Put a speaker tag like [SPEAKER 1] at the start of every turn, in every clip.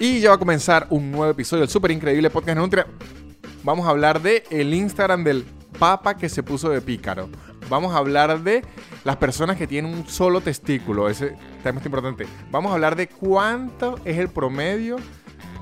[SPEAKER 1] Y ya va a comenzar un nuevo episodio del súper increíble podcast Nutria. Vamos a hablar de el Instagram del papa que se puso de pícaro. Vamos a hablar de las personas que tienen un solo testículo. Ese tema es importante. Vamos a hablar de cuánto es el promedio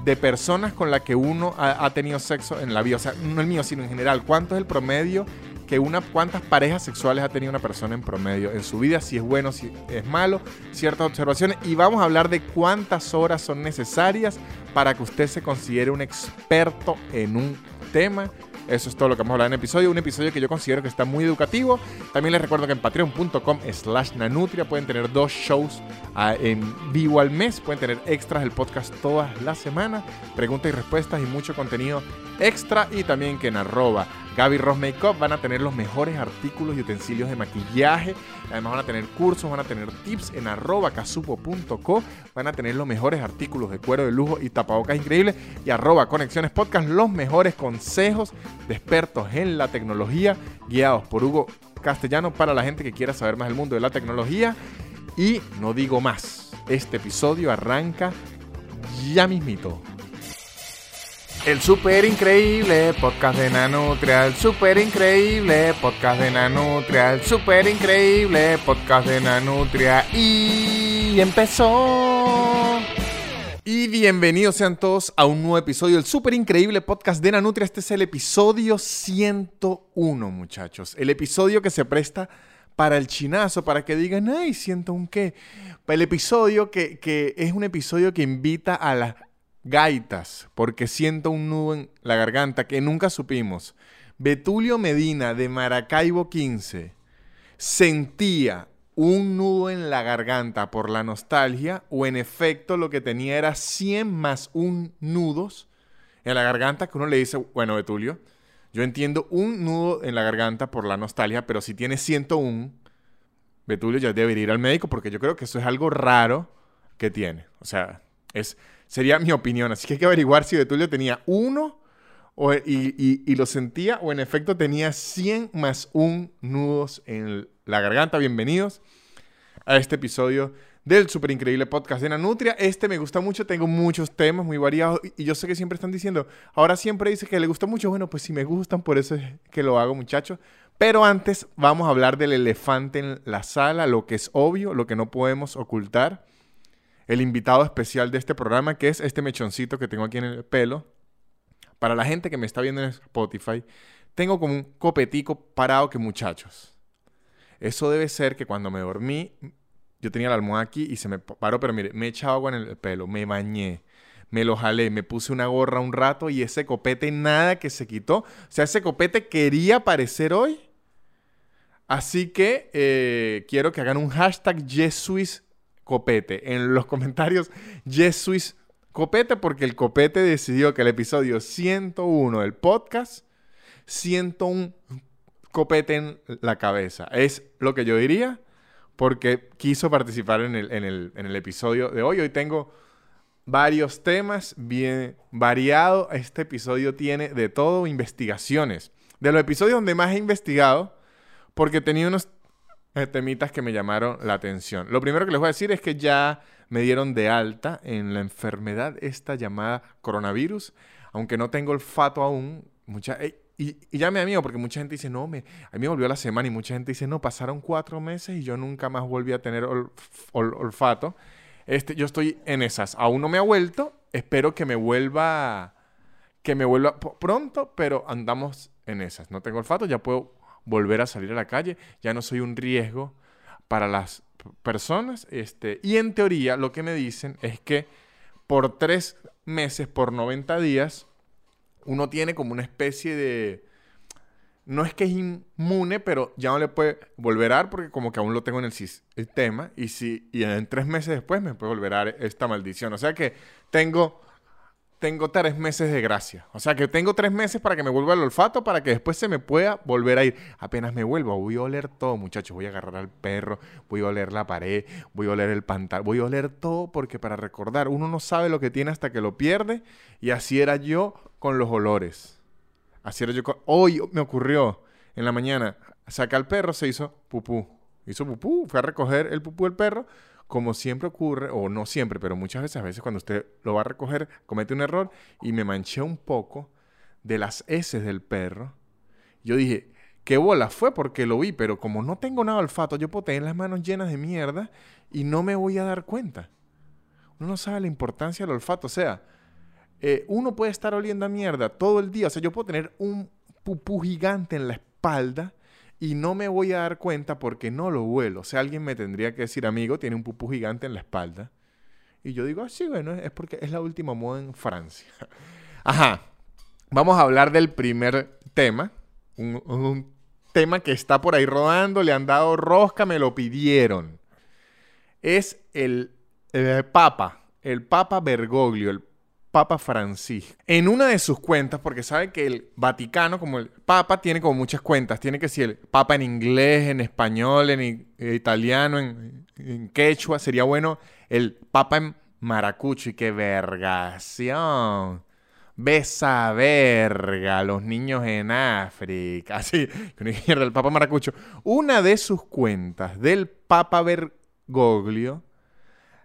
[SPEAKER 1] de personas con las que uno ha, ha tenido sexo en la vida. O sea, no el mío, sino en general. ¿Cuánto es el promedio que una, cuántas parejas sexuales ha tenido una persona en promedio en su vida, si es bueno, si es malo, ciertas observaciones. Y vamos a hablar de cuántas horas son necesarias para que usted se considere un experto en un tema. Eso es todo lo que vamos a hablar en el episodio. Un episodio que yo considero que está muy educativo. También les recuerdo que en patreon.com slash nanutria pueden tener dos shows uh, en vivo al mes. Pueden tener extras del podcast todas las semanas. Preguntas y respuestas y mucho contenido extra. Y también que en arroba Gaby Ross Makeup van a tener los mejores artículos y utensilios de maquillaje. Además van a tener cursos, van a tener tips en arroba casupo.co. Van a tener los mejores artículos de cuero de lujo y tapabocas increíbles. Y arroba Conexiones Podcast, los mejores consejos de expertos en la tecnología, guiados por Hugo Castellano para la gente que quiera saber más del mundo de la tecnología. Y no digo más, este episodio arranca ya mismito. El super increíble podcast de Nanutria, el super increíble podcast de Nanutria, el super increíble podcast de Nanutria y empezó. Y bienvenidos sean todos a un nuevo episodio del super increíble podcast de Nanutria. Este es el episodio 101, muchachos. El episodio que se presta para el chinazo, para que digan, ay, siento un qué. El episodio que, que es un episodio que invita a la gaitas, porque siento un nudo en la garganta que nunca supimos. Betulio Medina de Maracaibo 15 sentía un nudo en la garganta por la nostalgia o en efecto lo que tenía era 100 más un nudos en la garganta que uno le dice, bueno Betulio, yo entiendo un nudo en la garganta por la nostalgia, pero si tiene 101, Betulio ya debe ir al médico porque yo creo que eso es algo raro que tiene. O sea, es Sería mi opinión. Así que hay que averiguar si Betulio tenía uno o, y, y, lo sentía o en efecto tenía 100 más un nudos en la garganta. Bienvenidos a este episodio del super increíble podcast de Nanutria. Este me gusta mucho, tengo muchos temas muy variados y yo sé que siempre están diciendo, ahora siempre dice que le gusta mucho. Bueno, pues si me gustan, por eso es que lo hago, muchachos. Pero antes vamos a hablar del elefante en la sala, lo que es obvio, lo que no podemos ocultar el invitado especial de este programa, que es este mechoncito que tengo aquí en el pelo. Para la gente que me está viendo en Spotify, tengo como un copetico parado que muchachos. Eso debe ser que cuando me dormí, yo tenía la almohada aquí y se me paró, pero mire, me he echado agua en el pelo, me bañé, me lo jalé, me puse una gorra un rato y ese copete nada que se quitó. O sea, ese copete quería aparecer hoy. Así que eh, quiero que hagan un hashtag Jesuis Copete. En los comentarios, Jesuis Copete, porque el Copete decidió que el episodio 101 del podcast, 101 copete en la cabeza. Es lo que yo diría, porque quiso participar en el, en el, en el episodio de hoy. Hoy tengo varios temas bien variados. Este episodio tiene de todo investigaciones. De los episodios donde más he investigado, porque tenía unos temitas que me llamaron la atención. Lo primero que les voy a decir es que ya me dieron de alta en la enfermedad esta llamada coronavirus, aunque no tengo olfato aún. Mucha, y, y, ya me amigo, porque mucha gente dice, no, me, a mí me volvió la semana y mucha gente dice, no, pasaron cuatro meses y yo nunca más volví a tener ol, olfato. Este, yo estoy en esas. Aún no me ha vuelto. Espero que me vuelva, que me vuelva pronto, pero andamos en esas. No tengo olfato, ya puedo volver a salir a la calle, ya no soy un riesgo para las personas. Este, y en teoría lo que me dicen es que por tres meses, por 90 días, uno tiene como una especie de... No es que es inmune, pero ya no le puede volver a dar porque como que aún lo tengo en el sistema y, si, y en tres meses después me puede volver a esta maldición. O sea que tengo tengo tres meses de gracia. O sea que tengo tres meses para que me vuelva el olfato, para que después se me pueda volver a ir. Apenas me vuelva, voy a oler todo, muchachos. Voy a agarrar al perro, voy a oler la pared, voy a oler el pantalón, voy a oler todo porque para recordar, uno no sabe lo que tiene hasta que lo pierde. Y así era yo con los olores. Así era yo con... Hoy me ocurrió en la mañana, saca al perro, se hizo pupú. Hizo pupú, fue a recoger el pupú del perro como siempre ocurre, o no siempre, pero muchas veces, a veces cuando usted lo va a recoger, comete un error y me manché un poco de las heces del perro. Yo dije, qué bola fue porque lo vi, pero como no tengo nada olfato, yo puedo tener las manos llenas de mierda y no me voy a dar cuenta. Uno no sabe la importancia del olfato. O sea, eh, uno puede estar oliendo a mierda todo el día. O sea, yo puedo tener un pupú gigante en la espalda y no me voy a dar cuenta porque no lo huelo. O sea, alguien me tendría que decir, amigo, tiene un pupú gigante en la espalda. Y yo digo, ah, sí, bueno, es porque es la última moda en Francia. Ajá. Vamos a hablar del primer tema. Un, tema que está por ahí rodando, le han dado rosca, me lo pidieron. Es el, el Papa, el Papa Bergoglio, el Papa Francisco. En una de sus cuentas, porque sabe que el Vaticano, como el Papa, tiene como muchas cuentas. Tiene que ser el Papa en inglés, en español, en italiano, en, quechua. Sería bueno el Papa en maracucho. Y qué vergación. Besa verga, los niños en África. Así, con el Papa Maracucho. Una de sus cuentas del Papa Bergoglio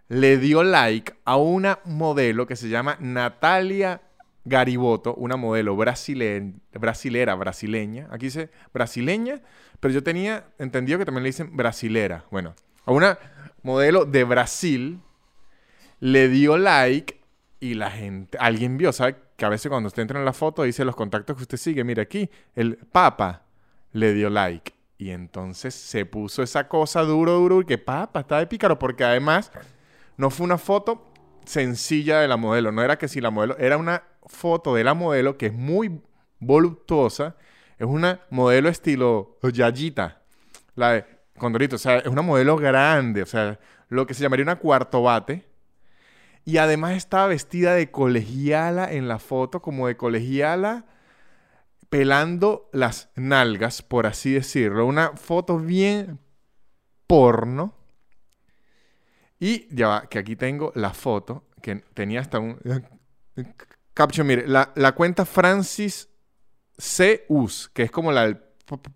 [SPEAKER 1] le dio like a una modelo que se llama Natalia Gariboto, una modelo brasilera, brasileña. Aquí dice brasileña, pero yo tenía entendido que también le dicen brasilera. Bueno, a una modelo de Brasil le dio like y la gente, alguien vio, ¿sabe? Que a veces cuando usted entra en la foto dice los contactos que usted sigue, mira aquí, el Papa le dio like. Y entonces se puso esa cosa duro, duro, que Papa está de pícaro, porque además no fue una foto sencilla de la modelo, no era que si la modelo, era una foto de la modelo que es muy voluptuosa, es una modelo estilo Yayita, la de Condorito, o sea, es una modelo grande, o sea, lo que se llamaría una cuarto bate. Y además estaba vestida de colegiala en la foto, como de colegiala, pelando las nalgas, por así decirlo. Una foto bien porno. Y ya va, que aquí tengo la foto, que tenía hasta un... Caption, mire, la, cuenta Francis C. Us, que es como la del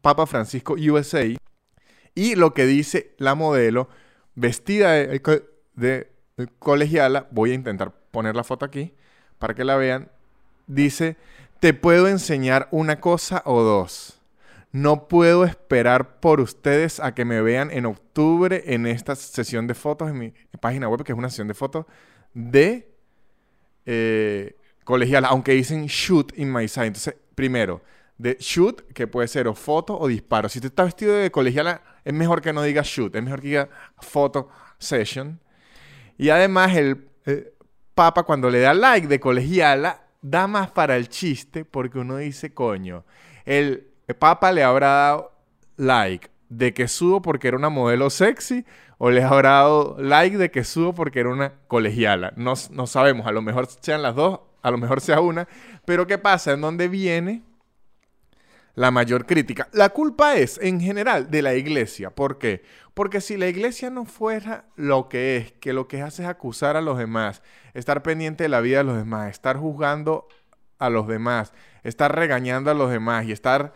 [SPEAKER 1] Papa Francisco USA, y lo que dice la modelo, vestida de colegiala, voy a intentar poner la foto aquí para que la vean, dice, te puedo enseñar una cosa o dos. No puedo esperar por ustedes a que me vean en octubre en esta sesión de fotos en mi página web, que es una sesión de fotos de eh, colegial, aunque dicen shoot in my side. Entonces, primero, de shoot, que puede ser o foto o disparo. Si usted está vestido de colegiala, es mejor que no diga shoot, es mejor que diga photo session. Y además, el eh, Papa, cuando le da like de colegiala, da más para el chiste porque uno dice, coño, el Papa le habrá dado like de que subo porque era una modelo sexy o le habrá dado like de que subo porque era una colegiala. No, no sabemos, a lo mejor sean las dos, a lo mejor sea una. Pero ¿qué pasa? ¿En dónde viene la mayor crítica? La culpa es, en general, de la iglesia. ¿Por qué? Porque si la iglesia no fuera lo que es, que lo que hace es acusar a los demás, estar pendiente de la vida de los demás, estar juzgando a los demás, estar regañando a los demás y estar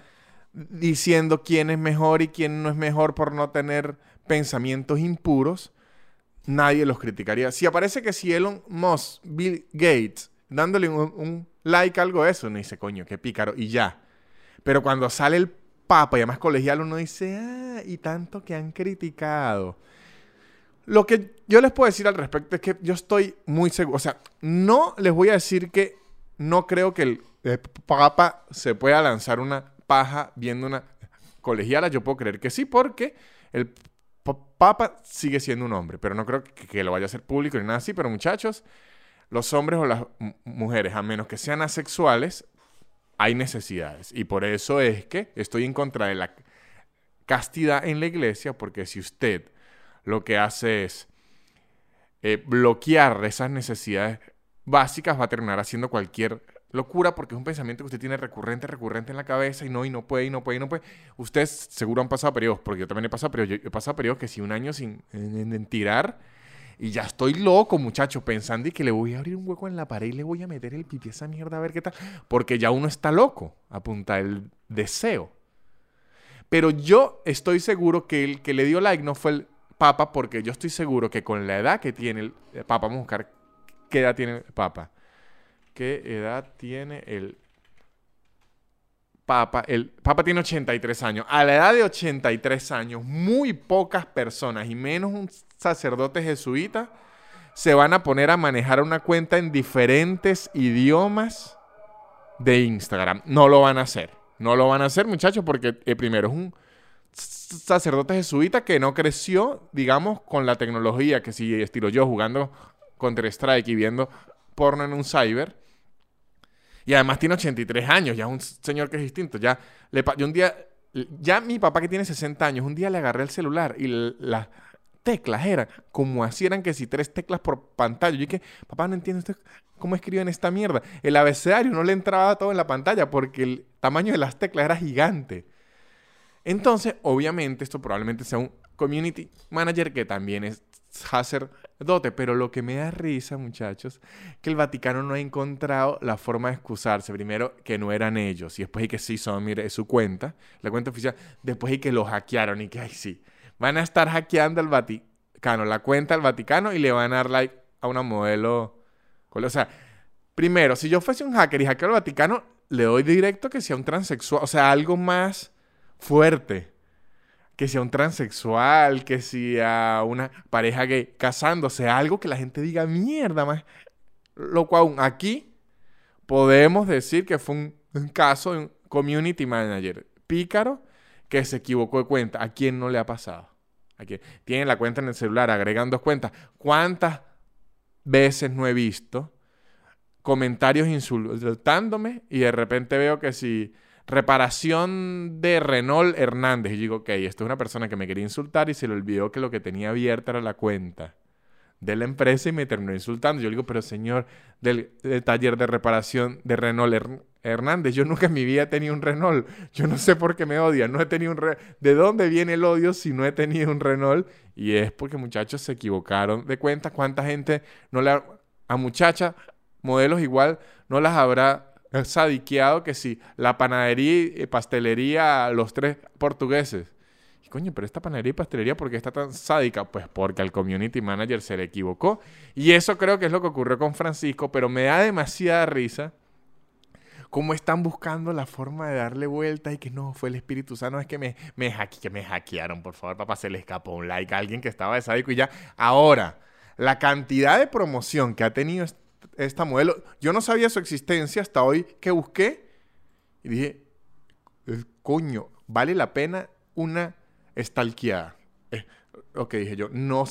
[SPEAKER 1] diciendo quién es mejor y quién no es mejor por no tener pensamientos impuros, nadie los criticaría. Si aparece que si Elon Musk, Bill Gates, dándole un, like a algo eso, uno dice, coño, qué pícaro, y ya. Pero cuando sale el Papa y además colegial, uno dice, ah, y tanto que han criticado. Lo que yo les puedo decir al respecto es que yo estoy muy seguro, o sea, no les voy a decir que no creo que el Papa se pueda lanzar una paja viendo una colegiala? Yo puedo creer que sí, porque el Papa sigue siendo un hombre, pero no creo que, lo vaya a hacer público ni nada así. Pero muchachos, los hombres o las mujeres, a menos que sean asexuales, hay necesidades. Y por eso es que estoy en contra de la castidad en la iglesia, porque si usted lo que hace es eh, bloquear esas necesidades básicas, va a terminar haciendo cualquier locura porque es un pensamiento que usted tiene recurrente, recurrente en la cabeza y no, y no puede, y no puede, y no puede. Ustedes seguro han pasado periodos, porque yo también he pasado periodos, yo he pasado periodos que si un año sin en, tirar y ya estoy loco, muchacho, pensando y que le voy a abrir un hueco en la pared y le voy a meter el pipí a esa mierda a ver qué tal, porque ya uno está loco, apunta el deseo. Pero yo estoy seguro que el que le dio like no fue el Papa porque yo estoy seguro que con la edad que tiene el Papa, vamos a buscar qué edad tiene el Papa. ¿Qué edad tiene el Papa? El Papa tiene 83 años. A la edad de 83 años, muy pocas personas, y menos un sacerdote jesuita, se van a poner a manejar una cuenta en diferentes idiomas de Instagram. No lo van a hacer. No lo van a hacer, muchachos, porque eh, primero es un sacerdote jesuita que no creció, digamos, con la tecnología que si estilo yo jugando Counter-Strike y viendo porno en un cyber. Y además tiene 83 años, ya es un señor que es distinto. Ya le un día, ya mi papá que tiene 60 años, un día le agarré el celular y las teclas eran como así eran que si tres teclas por pantalla. Yo dije, papá, no entiendo usted cómo escriben esta mierda. El abecedario no le entraba todo en la pantalla porque el tamaño de las teclas era gigante. Entonces, obviamente, esto probablemente sea un community manager que también es sacerdote, pero lo que me da risa, muchachos, que el Vaticano no ha encontrado la forma de excusarse. Primero, que no eran ellos, y después y que sí son, mire, es su cuenta, la cuenta oficial, después y que lo hackearon y que, ay, sí, van a estar hackeando al Vaticano, la cuenta del Vaticano y le van a dar like a una modelo. O sea, primero, si yo fuese un hacker y hackeo al Vaticano, le doy directo que sea un transexual, o sea, algo más fuerte. Que sea un transexual, que sea una pareja gay casándose, algo que la gente diga mierda más. Lo cual aquí podemos decir que fue un, caso de un community manager pícaro que se equivocó de cuenta. ¿A quién no le ha pasado? ¿A quién? Tienen la cuenta en el celular, agregan dos cuentas. ¿Cuántas veces no he visto comentarios insultándome y de repente veo que si reparación de Renault Hernández. Y digo, ok, esto es una persona que me quería insultar y se le olvidó que lo que tenía abierta era la cuenta de la empresa y me terminó insultando. Yo le digo, pero señor del, taller de reparación de Renault Hernández, yo nunca en mi vida he tenido un Renault. Yo no sé por qué me odia. No he tenido un ¿De dónde viene el odio si no he tenido un Renault? Y es porque muchachos se equivocaron de cuenta. ¿Cuánta gente no le a muchachas, modelos igual, no las habrá sadiqueado que si la panadería y pastelería, los tres portugueses. Y coño, pero esta panadería y pastelería, ¿por qué está tan sádica? Pues porque al community manager se le equivocó. Y eso creo que es lo que ocurrió con Francisco, pero me da demasiada risa cómo están buscando la forma de darle vuelta y que no, fue el Espíritu Santo, es que me, me, que me hackearon, por favor, papá, se le escapó un like a alguien que estaba de sádico y ya. Ahora, la cantidad de promoción que ha tenido esta modelo. Yo no sabía su existencia hasta hoy que busqué y dije, coño, vale la pena una stalkeada. Eh, ok, dije yo, no,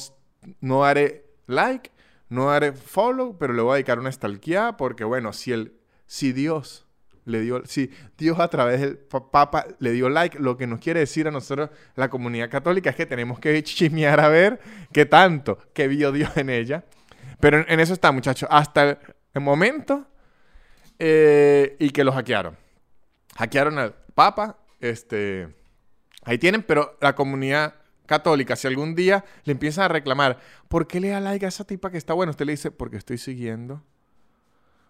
[SPEAKER 1] no haré like, no haré follow, pero le voy a dedicar una stalkeada porque, bueno, si, el, si Dios le dio, si Dios a través del Papa le dio like, lo que nos quiere decir a nosotros, la comunidad católica, es que tenemos que chismear a ver qué tanto que vio Dios en ella. Pero en, eso está, muchachos. Hasta el, momento. Eh, y que lo hackearon. Hackearon al Papa. Este. Ahí tienen, pero la comunidad católica, si algún día le empiezan a reclamar, ¿por qué le da like a esa tipa que está buena? Usted le dice, porque estoy siguiendo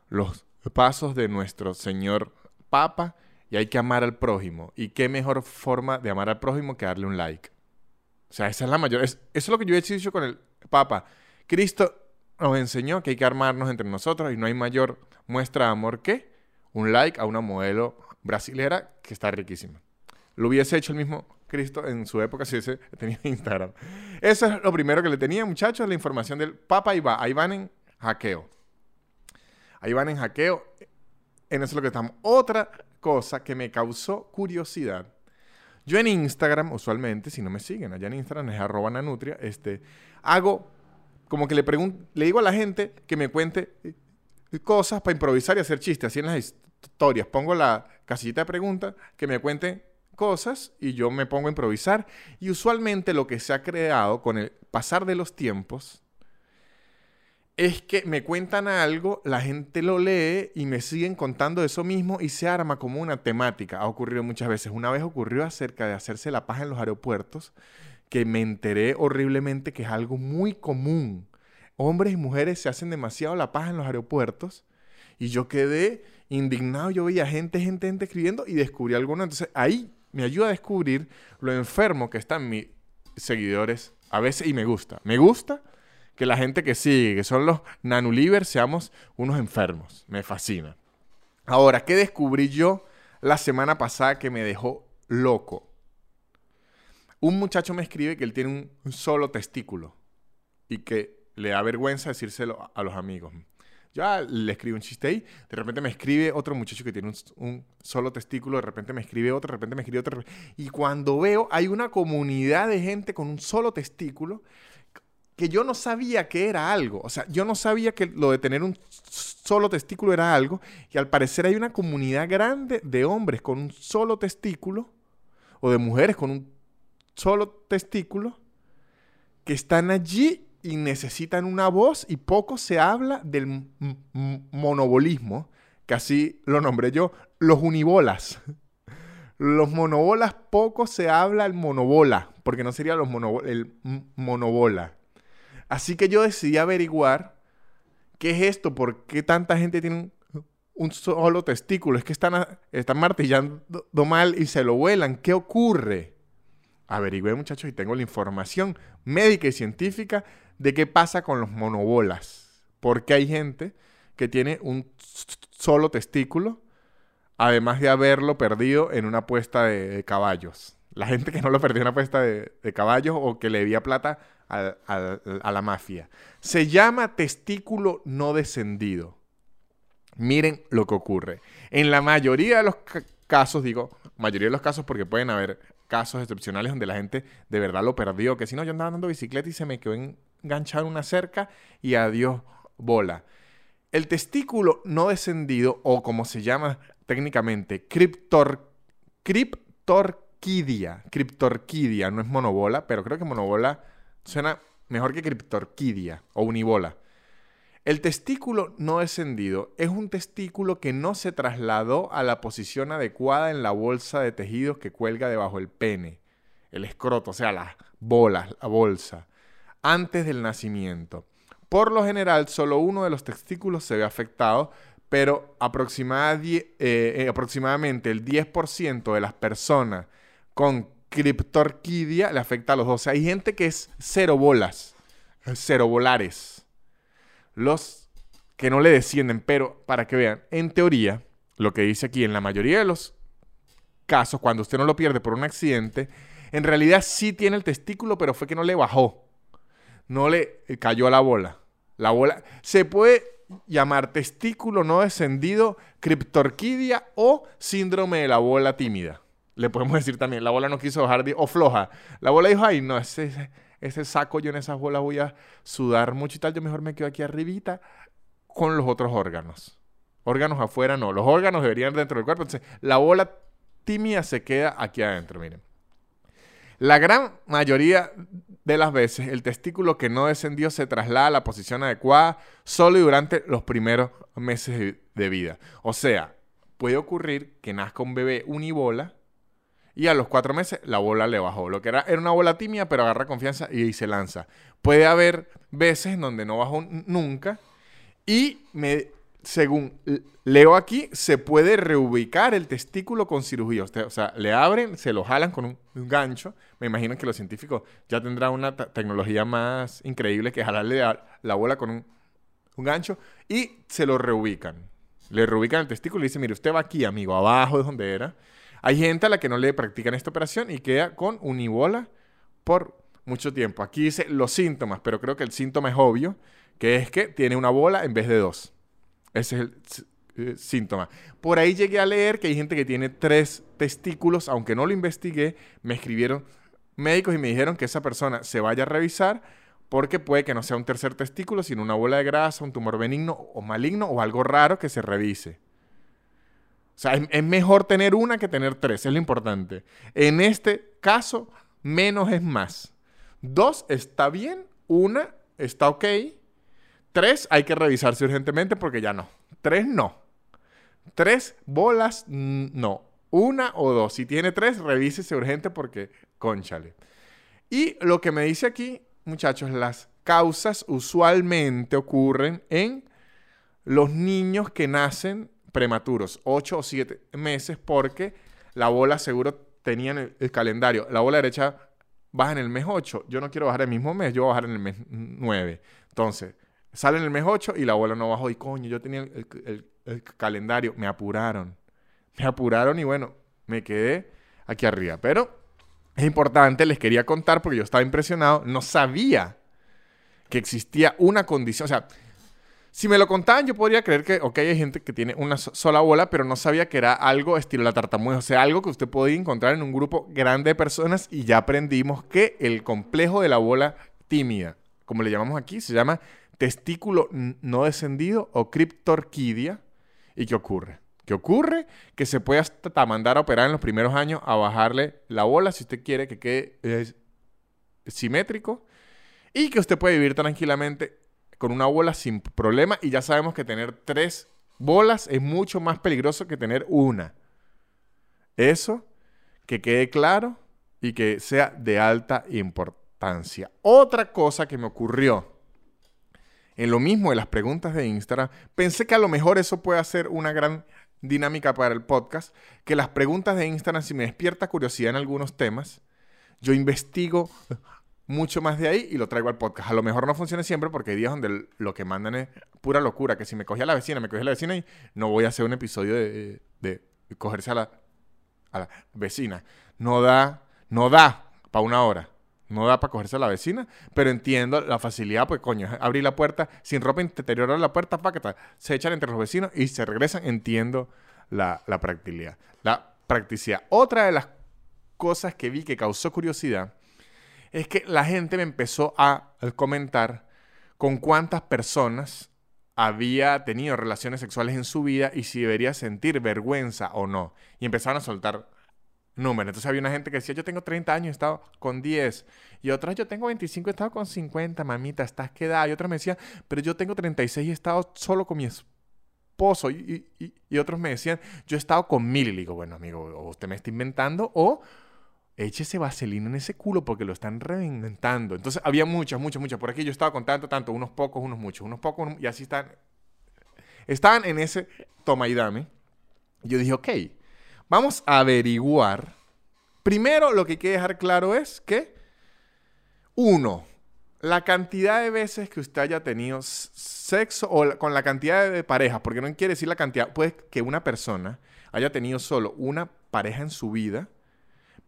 [SPEAKER 1] los pasos de nuestro Señor Papa y hay que amar al prójimo. ¿Y qué mejor forma de amar al prójimo que darle un like? O sea, esa es la mayor. eso es lo que yo he dicho con el Papa. Cristo nos enseñó que hay que armarnos entre nosotros y no hay mayor muestra de amor que un like a una modelo brasilera que está riquísima. Lo hubiese hecho el mismo Cristo en su época si hubiese tenido Instagram. Eso es lo primero que le tenía, muchachos, la información del Papa va. Ahí en hackeo. Ahí van en hackeo. En eso es lo que estamos. Otra cosa que me causó curiosidad. Yo en Instagram, usualmente, si no me siguen, allá en Instagram es arroba nanutria, este, hago como que le, le digo a la gente que me cuente eh, cosas para improvisar y hacer chistes, así en las historias. Pongo la casillita de preguntas, que me cuenten cosas y yo me pongo a improvisar. Y usualmente lo que se ha creado con el pasar de los tiempos es que me cuentan algo, la gente lo lee y me siguen contando eso mismo y se arma como una temática. Ha ocurrido muchas veces. Una vez ocurrió acerca de hacerse la paja en los aeropuertos que me enteré horriblemente que es algo muy común. Hombres y mujeres se hacen demasiado la paja en los aeropuertos y yo quedé indignado. Yo veía gente, gente, gente escribiendo y descubrí alguno. Entonces ahí me ayuda a descubrir lo enfermo que están mis seguidores A veces, y me gusta. Me gusta que la gente que sigue, que son los nanulivers, seamos unos enfermos. Me fascina. Ahora, ¿qué descubrí yo la semana pasada que me dejó loco? Un muchacho me escribe que él tiene un solo testículo y que le da vergüenza decírselo a los amigos. Ya le escribo un chiste ahí, de repente me escribe otro muchacho que tiene un, solo testículo, de repente me escribe otro, de repente me escribe otro. Y cuando veo, hay una comunidad de gente con un solo testículo que yo no sabía que era algo. O sea, yo no sabía que lo de tener un solo testículo era algo. Y al parecer hay una comunidad grande de hombres con un solo testículo o de mujeres con un solo testículo que están allí y necesitan una voz y poco se habla del monobolismo, que así lo nombré yo, los unibolas. Los monobolas poco se habla el monobola, porque no sería los el monobola. Así que yo decidí averiguar qué es esto, por qué tanta gente tiene un, solo testículo, es que están, están martillando mal y se lo vuelan, ¿qué ocurre? Averigüé muchachos y tengo la información médica y científica de qué pasa con los monobolas. Porque hay gente que tiene un solo testículo, además de haberlo perdido en una apuesta de, caballos. La gente que no lo perdió en una apuesta de, caballos o que le debía plata a, a la mafia. Se llama testículo no descendido. Miren lo que ocurre. En la mayoría de los casos, digo, mayoría de los casos porque pueden haber casos excepcionales donde la gente de verdad lo perdió, que si no, yo andaba andando bicicleta y se me quedó en, enganchar una cerca y adiós bola. El testículo no descendido, o como se llama técnicamente, criptor, criptorquidia. Criptorquidia, no es monobola, pero creo que monobola suena mejor que criptorquidia o unibola. El testículo no descendido es un testículo que no se trasladó a la posición adecuada en la bolsa de tejidos que cuelga debajo del pene, el escroto, o sea, las bolas, la bolsa antes del nacimiento. Por lo general, solo uno de los testículos se ve afectado, pero eh, eh, aproximadamente el 10% de las personas con criptorquidia le afecta a los dos. hay gente que es cero bolas, cero volares. Los que no le descienden, pero para que vean, en teoría, lo que dice aquí, en la mayoría de los casos, cuando usted no lo pierde por un accidente, en realidad sí tiene el testículo, pero fue que no le bajó no le cayó a la bola. La bola se puede llamar testículo no descendido, criptorquidia o síndrome de la bola tímida. Le podemos decir también, la bola no quiso bajar o floja. La bola dijo, ay, no, ese, ese saco yo en esas bolas voy a sudar mucho y tal, yo mejor me quedo aquí arribita con los otros órganos. Órganos afuera no, los órganos deberían dentro del cuerpo. Entonces, la bola tímida se queda aquí adentro, miren. La gran mayoría de las veces el testículo que no descendió se traslada a la posición adecuada solo y durante los primeros meses de vida. O sea, puede ocurrir que nazca un bebé unibola y a los cuatro meses la bola le bajó. Lo que era, era una bola tímida, pero agarra confianza y, se lanza. Puede haber veces en donde no bajó nunca y me, según leo aquí, se puede reubicar el testículo con cirugía. o sea, le abren, se lo jalan con un, gancho. Me imagino que los científicos ya tendrán una tecnología más increíble que jalarle la bola con un, gancho y se lo reubican. Le reubican el testículo y dicen, mire, usted va aquí, amigo, abajo de donde era. Hay gente a la que no le practican esta operación y queda con unibola por mucho tiempo. Aquí dice los síntomas, pero creo que el síntoma es obvio, que es que tiene una bola en vez de dos. Ese es el eh, síntoma. Por ahí llegué a leer que hay gente que tiene tres testículos, aunque no lo investigué, me escribieron médicos y me dijeron que esa persona se vaya a revisar porque puede que no sea un tercer testículo, sino una bola de grasa, un tumor benigno o maligno o algo raro que se revise. O sea, es, mejor tener una que tener tres, es lo importante. En este caso, menos es más. Dos está bien, una está ok, Tres, hay que revisarse urgentemente porque ya no. Tres, no. Tres bolas, no. Una o dos. Si tiene tres, revísese urgente porque, conchale. Y lo que me dice aquí, muchachos, las causas usualmente ocurren en los niños que nacen prematuros, ocho o siete meses, porque la bola seguro tenían el, el calendario. La bola derecha baja en el mes 8. Yo no quiero bajar el mismo mes, yo voy a bajar en el mes 9. Entonces, sale en el mes 8 y la bola no bajó. Y coño, yo tenía el, el calendario. Me apuraron. Me apuraron y bueno, me quedé aquí arriba. Pero es importante, les quería contar porque yo estaba impresionado. No sabía que existía una condición. O sea, si me lo contaban, yo podría creer que, ok, hay gente que tiene una sola bola, pero no sabía que era algo estilo la tartamudez. O sea, algo que usted podía encontrar en un grupo grande de personas y ya aprendimos que el complejo de la bola tímida, como le llamamos aquí, se llama testículo no descendido o criptorquidia. ¿Y qué ocurre? ¿Qué ocurre? Que se puede hasta mandar a operar en los primeros años a bajarle la bola si usted quiere que quede simétrico y que usted puede vivir tranquilamente con una bola sin problema y ya sabemos que tener tres bolas es mucho más peligroso que tener una. Eso, que quede claro y que sea de alta importancia. Otra cosa que me ocurrió en lo mismo de las preguntas de Instagram, pensé que a lo mejor eso puede ser una gran dinámica para el podcast, que las preguntas de Instagram, si me despierta curiosidad en algunos temas, yo investigo mucho más de ahí y lo traigo al podcast. A lo mejor no funciona siempre porque hay días donde lo que mandan es pura locura, que si me cogía la vecina, me cogía la vecina y no voy a hacer un episodio de, de, cogerse a la, a vecina. No da, no da para una hora. No da para cogerse a la vecina, pero entiendo la facilidad, pues coño, abrir la puerta sin ropa interior, la puerta, pa, se echan entre los vecinos y se regresan. Entiendo la, la practicidad. La practicidad. Otra de las cosas que vi que causó curiosidad es que la gente me empezó a comentar con cuántas personas había tenido relaciones sexuales en su vida y si debería sentir vergüenza o no. Y empezaron a soltar números. Entonces había una gente que decía, yo tengo 30 años, he estado con 10. Y otras, yo tengo 25, he estado con 50, mamita, estás quedada. Y otras me decían, pero yo tengo 36 y he estado solo con mi esposo. Y, y, otros me decían, yo he estado con mil. Y digo, bueno, amigo, o usted me está inventando o échese vaselina en ese culo porque lo están reinventando. Entonces había muchas, muchas, muchas. Por aquí yo estaba contando tanto, unos pocos, unos muchos, unos pocos, y así están. Estaban en ese toma y dame. Yo dije, ok, vamos a averiguar. Primero, lo que hay que dejar claro es que, uno, la cantidad de veces que usted haya tenido sexo o con la cantidad de parejas, porque no quiere decir la cantidad, puede que una persona haya tenido solo una pareja en su vida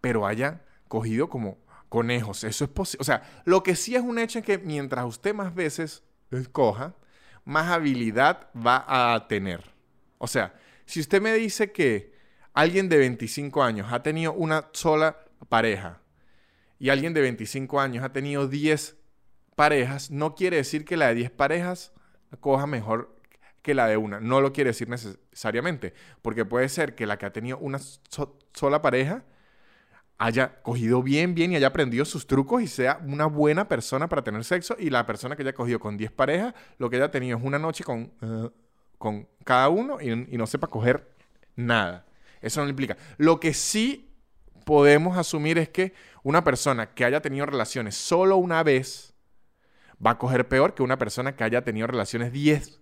[SPEAKER 1] pero haya cogido como conejos. Eso es posible. O sea, lo que sí es un hecho es que mientras usted más veces coja, más habilidad va a tener. O sea, si usted me dice que alguien de 25 años ha tenido una sola pareja y alguien de 25 años ha tenido 10 parejas, no quiere decir que la de 10 parejas coja mejor que la de una. No lo quiere decir necesariamente, porque puede ser que la que ha tenido una sola pareja haya cogido bien, bien y haya aprendido sus trucos y sea una buena persona para tener sexo y la persona que haya cogido con 10 parejas, lo que haya tenido es una noche con, eh, con cada uno y, y, no sepa coger nada. Eso no le implica. Lo que sí podemos asumir es que una persona que haya tenido relaciones solo una vez va a coger peor que una persona que haya tenido relaciones 10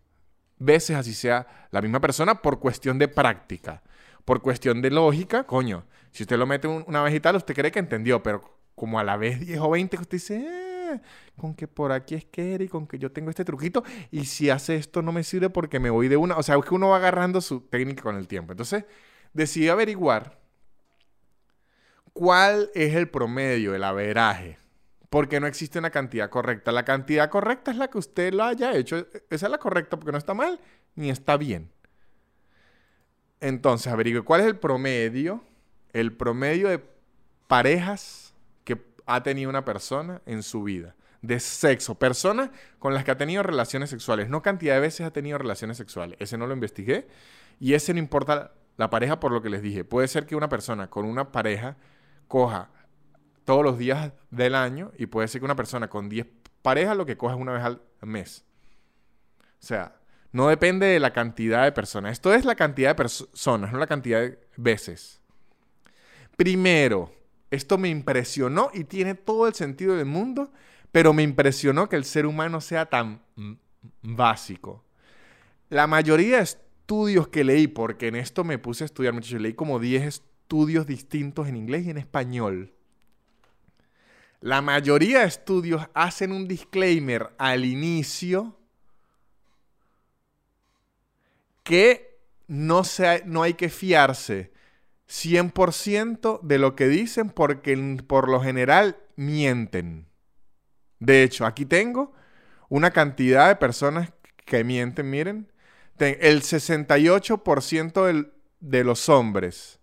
[SPEAKER 1] veces, así sea la misma persona, por cuestión de práctica. Por cuestión de lógica, coño, si usted lo mete una vegetal, usted cree que entendió, pero como a la vez 10 o 20 que usted dice, eh, con que por aquí es que y con que yo tengo este truquito, y si hace esto no me sirve porque me voy de una. O sea, es que uno va agarrando su técnica con el tiempo. Entonces, decidí averiguar cuál es el promedio, el averaje. Porque no existe una cantidad correcta. La cantidad correcta es la que usted lo haya hecho. Esa es la correcta porque no está mal ni está bien. Entonces, averigüe cuál es el promedio el promedio de parejas que ha tenido una persona en su vida. De sexo. Personas con las que ha tenido relaciones sexuales. No cantidad de veces ha tenido relaciones sexuales. Ese no lo investigué. Y ese no importa la pareja por lo que les dije. Puede ser que una persona con una pareja coja todos los días del año y puede ser que una persona con 10 parejas lo que coja es una vez al mes. O sea, no depende de la cantidad de personas. Esto es la cantidad de personas, no la cantidad de veces. Primero, esto me impresionó y tiene todo el sentido del mundo, pero me impresionó que el ser humano sea tan básico. La mayoría de estudios que leí, porque en esto me puse a estudiar mucho, leí como 10 estudios distintos en inglés y en español. La mayoría de estudios hacen un disclaimer al inicio que no, no hay que fiarse 100% de lo que dicen porque por lo general mienten. De hecho, aquí tengo una cantidad de personas que mienten, miren. El 68% de los hombres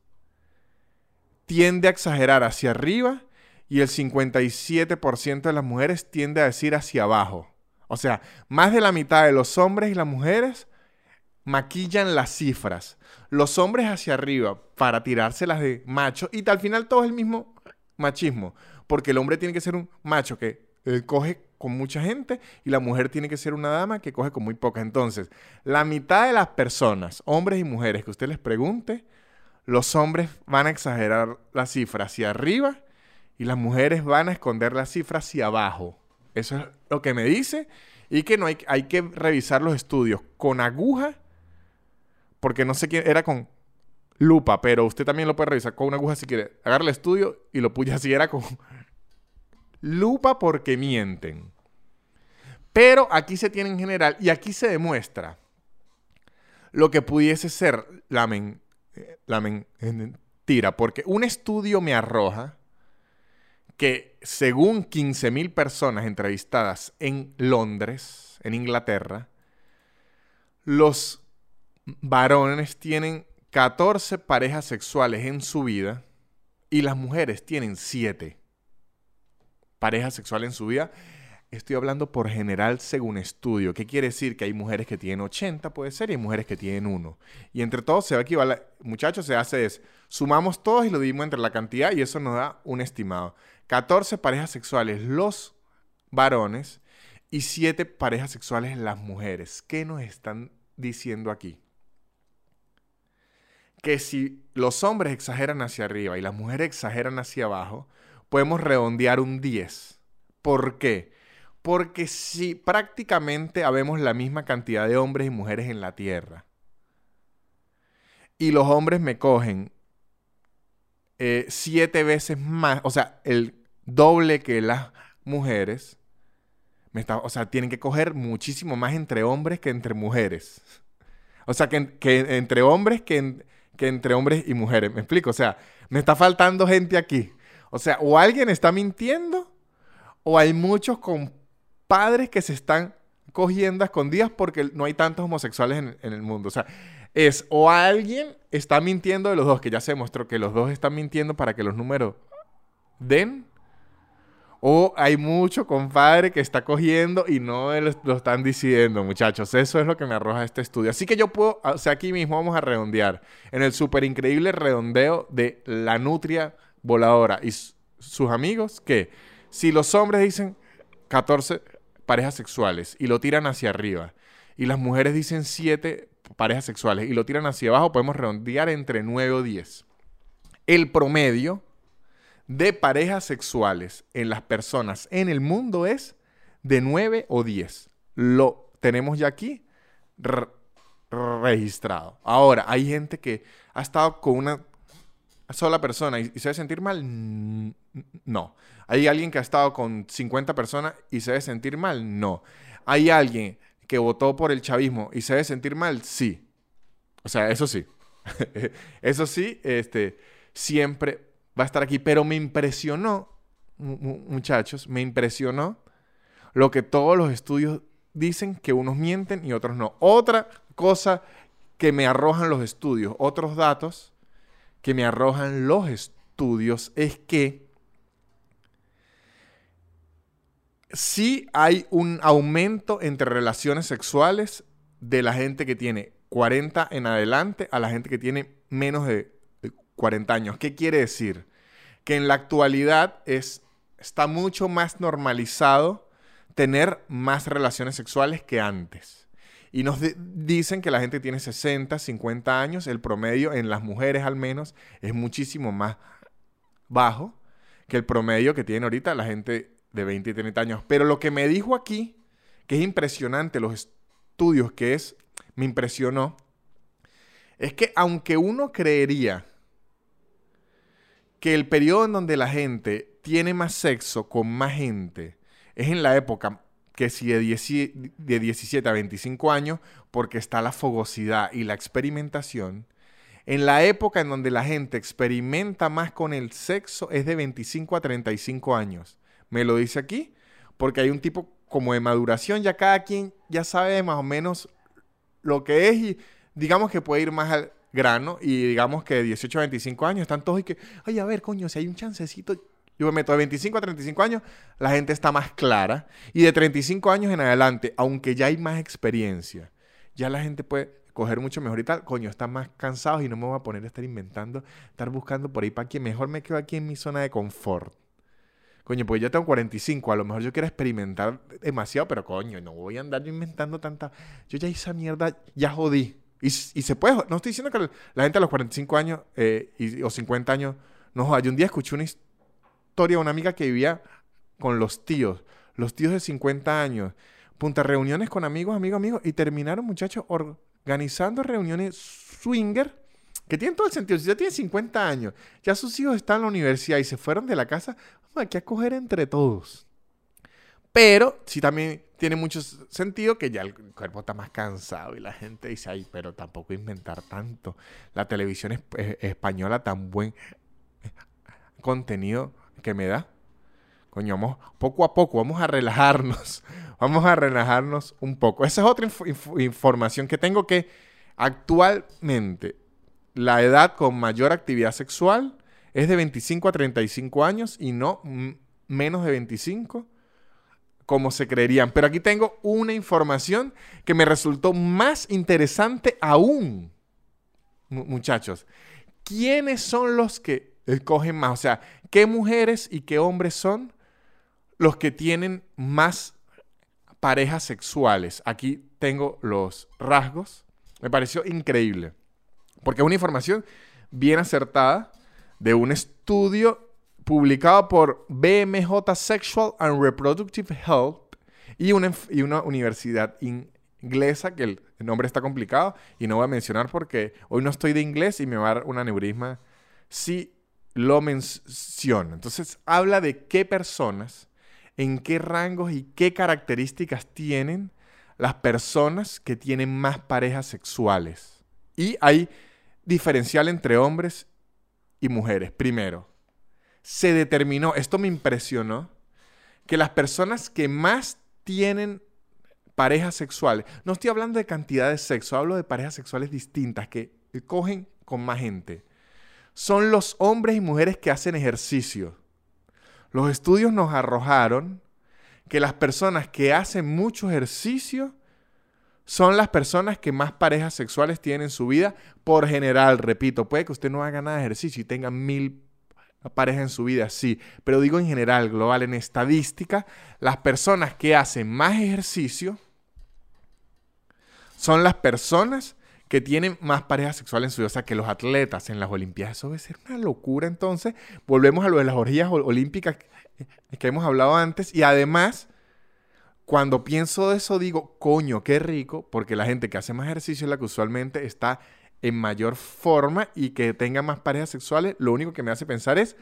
[SPEAKER 1] tiende a exagerar hacia arriba y el 57% de las mujeres tiende a decir hacia abajo. O sea, más de la mitad de los hombres y las mujeres maquillan las cifras. Los hombres hacia arriba para tirárselas de macho y al final todo es el mismo machismo. Porque el hombre tiene que ser un macho que eh, coge con mucha gente y la mujer tiene que ser una dama que coge con muy pocas. Entonces, la mitad de las personas, hombres y mujeres, que usted les pregunte, los hombres van a exagerar la cifra hacia arriba y las mujeres van a esconder la cifra hacia abajo. Eso es lo que me dice y que no hay que revisar los estudios con aguja porque no sé quién era con lupa, pero usted también lo puede revisar con una aguja si quiere. Agarra el estudio y lo puya si era con lupa porque mienten. Pero aquí se tiene en general y aquí se demuestra lo que pudiese ser la, la mentira, porque un estudio me arroja que según 15.000 personas entrevistadas en Londres, en Inglaterra, los varones tienen 14 parejas sexuales en su vida y las mujeres tienen 7 parejas sexuales en su vida. Estoy hablando por general según estudio. ¿Qué quiere decir? Que hay mujeres que tienen 80, puede ser, y hay mujeres que tienen 1. Y entre todos se va a equivaler, muchachos, se hace es, sumamos todos y lo dividimos entre la cantidad y eso nos da un estimado. 14 parejas sexuales los varones y 7 parejas sexuales las mujeres. ¿Qué nos están diciendo aquí? Que si los hombres exageran hacia arriba y las mujeres exageran hacia abajo, podemos redondear un 10. ¿Por qué? Porque si prácticamente habemos la misma cantidad de hombres y mujeres en la Tierra, y los hombres me cogen eh, siete veces más, o sea, el doble que las mujeres, me está, o sea, tienen que coger muchísimo más entre hombres que entre mujeres. O sea, que, que entre hombres que, que entre hombres y mujeres. ¿Me explico? O sea, me está faltando gente aquí. O sea, o alguien está mintiendo o hay muchos compadres que se están cogiendo a escondidas porque no hay tantos homosexuales en, en, el mundo. O sea, es o alguien está mintiendo de los dos, que ya se demostró que los dos están mintiendo para que los números den, o hay mucho compadre que está cogiendo y no lo están diciendo, muchachos. Eso es lo que me arroja este estudio. Así que yo puedo, o sea, aquí mismo vamos a redondear en el súper increíble redondeo de la nutria voladora y sus amigos que si los hombres dicen 14 parejas sexuales y lo tiran hacia arriba y las mujeres dicen 7 parejas sexuales y lo tiran hacia abajo, podemos redondear entre 9 o 10. El promedio de parejas sexuales en las personas en el mundo es de 9 o 10. Lo tenemos ya aquí registrado. Ahora, hay gente que ha estado con una sola persona y, se debe sentir mal. No. Hay alguien que ha estado con 50 personas y se debe sentir mal. No. Hay alguien que votó por el chavismo y se debe sentir mal. Sí. O sea, eso sí. eso sí, este, siempre va a estar aquí. Pero me impresionó, muchachos, me impresionó lo que todos los estudios dicen que unos mienten y otros no. Otra cosa que me arrojan los estudios, otros datos que me arrojan los estudios es que sí hay un aumento entre relaciones sexuales de la gente que tiene 40 en adelante a la gente que tiene menos de 40 años. ¿Qué quiere decir? Que en la actualidad es, está mucho más normalizado tener más relaciones sexuales que antes. Y nos dicen que la gente tiene 60, 50 años, el promedio en las mujeres al menos es muchísimo más bajo que el promedio que tiene ahorita la gente de 20 y 30 años. Pero lo que me dijo aquí, que es impresionante, los estudios que es, me impresionó, es que aunque uno creería que el periodo en donde la gente tiene más sexo con más gente es en la época que si de, de 17 a 25 años, porque está la fogosidad y la experimentación, en la época en donde la gente experimenta más con el sexo es de 25 a 35 años. Me lo dice aquí, porque hay un tipo como de maduración, ya cada quien ya sabe más o menos lo que es y digamos que puede ir más al grano y digamos que de 18 a 25 años están todos y que, ay, a ver, coño, si hay un chancecito, yo me meto de 25 a 35 años, la gente está más clara. Y de 35 años en adelante, aunque ya hay más experiencia, ya la gente puede coger mucho mejor y tal. Coño, están más cansados y no me voy a poner a estar inventando, estar buscando por ahí para que mejor me quedo aquí en mi zona de confort. Coño, pues yo tengo 45, a lo mejor yo quiero experimentar demasiado, pero coño, no voy a andar inventando tanta... Yo ya esa mierda, ya jodí. Y, se puede, no estoy diciendo que la gente a los 45 años eh, o 50 años no joda. Yo un día escuché una historia de una amiga que vivía con los tíos, los tíos de 50 años, punta reuniones con amigos, amigos, amigos, y terminaron muchachos organizando reuniones swinger que tienen todo el sentido. Si ya tiene 50 años, ya sus hijos están en la universidad y se fueron de la casa, hay que acoger entre todos. Pero sí también tiene mucho sentido que ya el cuerpo está más cansado y la gente dice, ay, pero tampoco inventar tanto. La televisión española tan buen contenido que me da. Coño, vamos poco a poco, vamos a relajarnos. Vamos a relajarnos un poco. Esa es otra información que tengo que actualmente la edad con mayor actividad sexual es de 25 a 35 años y no menos de 25 como se creerían. Pero aquí tengo una información que me resultó más interesante aún. muchachos, ¿quiénes son los que escogen más? O sea, ¿qué mujeres y qué hombres son los que tienen más parejas sexuales? Aquí tengo los rasgos. Me pareció increíble. Porque es una información bien acertada de un estudio publicado por BMJ Sexual and Reproductive Health y una, y una universidad inglesa, que el, nombre está complicado y no voy a mencionar porque hoy no estoy de inglés y me va a dar un aneurisma si lo menciono. Entonces habla de qué personas, en qué rangos y qué características tienen las personas que tienen más parejas sexuales. Y hay diferencial entre hombres y mujeres. Primero, se determinó, esto me impresionó, que las personas que más tienen parejas sexuales, no estoy hablando de cantidad de sexo, hablo de parejas sexuales distintas que cogen con más gente, son los hombres y mujeres que hacen ejercicio. Los estudios nos arrojaron que las personas que hacen mucho ejercicio son las personas que más parejas sexuales tienen en su vida. Por general, repito, puede que usted no haga nada de ejercicio y tenga mil parejas en su vida, sí. Pero digo en general, global, en estadística, las personas que hacen más ejercicio son las personas que tienen más parejas sexuales en su vida. O sea, que los atletas en las Olimpiadas, eso debe ser una locura. Entonces, volvemos a lo de las orgías olímpicas que hemos hablado antes. Y además, cuando pienso de eso, digo, coño, qué rico, porque la gente que hace más ejercicio es la que usualmente está en mayor forma y que tenga más parejas sexuales, lo único que me hace pensar es,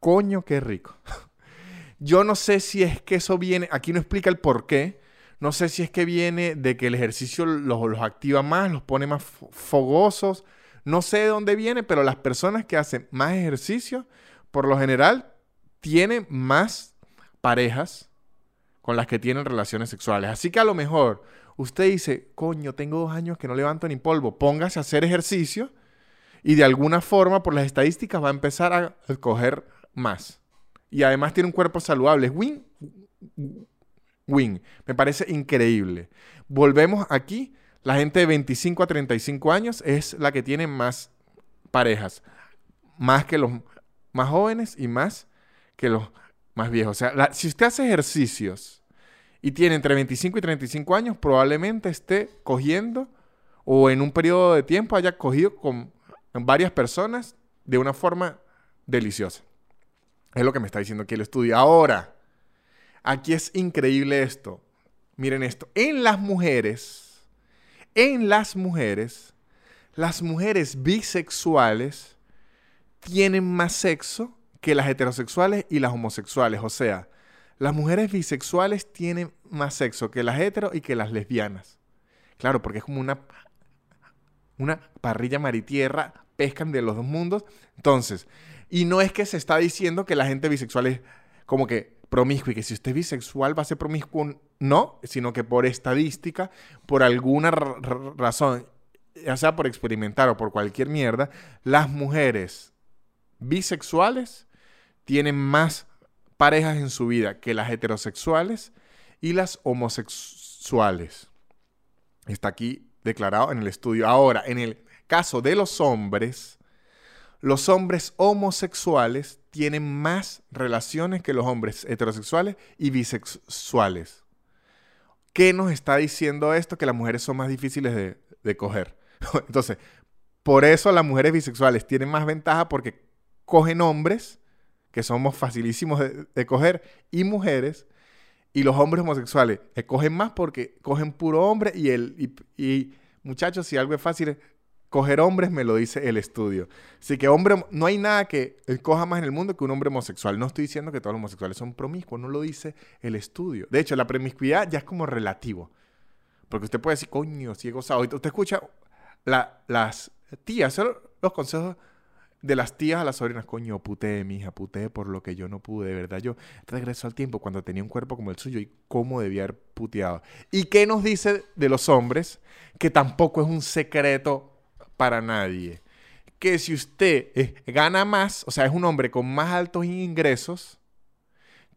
[SPEAKER 1] coño, qué rico. Yo no sé si es que eso viene, aquí no explica el por qué, no sé si es que viene de que el ejercicio los, activa más, los pone más fogosos, no sé de dónde viene, pero las personas que hacen más ejercicio, por lo general, tienen más parejas con las que tienen relaciones sexuales. Así que a lo mejor usted dice, coño, tengo dos años que no levanto ni polvo, póngase a hacer ejercicio y de alguna forma por las estadísticas va a empezar a escoger más. Y además tiene un cuerpo saludable. Win, win. Me parece increíble. Volvemos aquí. La gente de 25 a 35 años es la que tiene más parejas. Más que los más jóvenes y más que los más viejos. O sea, si usted hace ejercicios y tiene entre 25 y 35 años, probablemente esté cogiendo o en un periodo de tiempo haya cogido con varias personas de una forma deliciosa. Es lo que me está diciendo aquí el estudio. Ahora, aquí es increíble esto. Miren esto. En las mujeres, en las mujeres, las mujeres bisexuales tienen más sexo que las heterosexuales y las homosexuales. O sea, las mujeres bisexuales tienen más sexo que las heteros y que las lesbianas. Claro, porque es como una, una parrilla maritierra, pescan de los dos mundos. Entonces, y no es que se está diciendo que la gente bisexual es como que promiscuo y que si usted es bisexual va a ser promiscuo, no, sino que por estadística, por alguna razón, ya sea por experimentar o por cualquier mierda, las mujeres bisexuales tienen más parejas en su vida que las heterosexuales y las homosexuales. Está aquí declarado en el estudio. Ahora, en el caso de los hombres, los hombres homosexuales tienen más relaciones que los hombres heterosexuales y bisexuales. ¿Qué nos está diciendo esto? Que las mujeres son más difíciles de, de coger. Entonces, por eso las mujeres bisexuales tienen más ventaja porque cogen hombres, que somos facilísimos de, coger, y mujeres, y los hombres homosexuales cogen más porque cogen puro hombre y, el, y, muchachos, si algo es fácil, coger hombres me lo dice el estudio. Así que hombre, no hay nada que coja más en el mundo que un hombre homosexual. No estoy diciendo que todos los homosexuales son promiscuos, no lo dice el estudio. De hecho, la promiscuidad ya es como relativo. Porque usted puede decir, coño, si he gozado. Usted escucha las tías, son los consejos de las tías a las sobrinas, coño, puté, mi hija, puté por lo que yo no pude, de verdad. Yo regreso al tiempo cuando tenía un cuerpo como el suyo y cómo debía haber puteado. ¿Y qué nos dice de los hombres? Que tampoco es un secreto para nadie. Que si usted eh, gana más, o sea, es un hombre con más altos ingresos,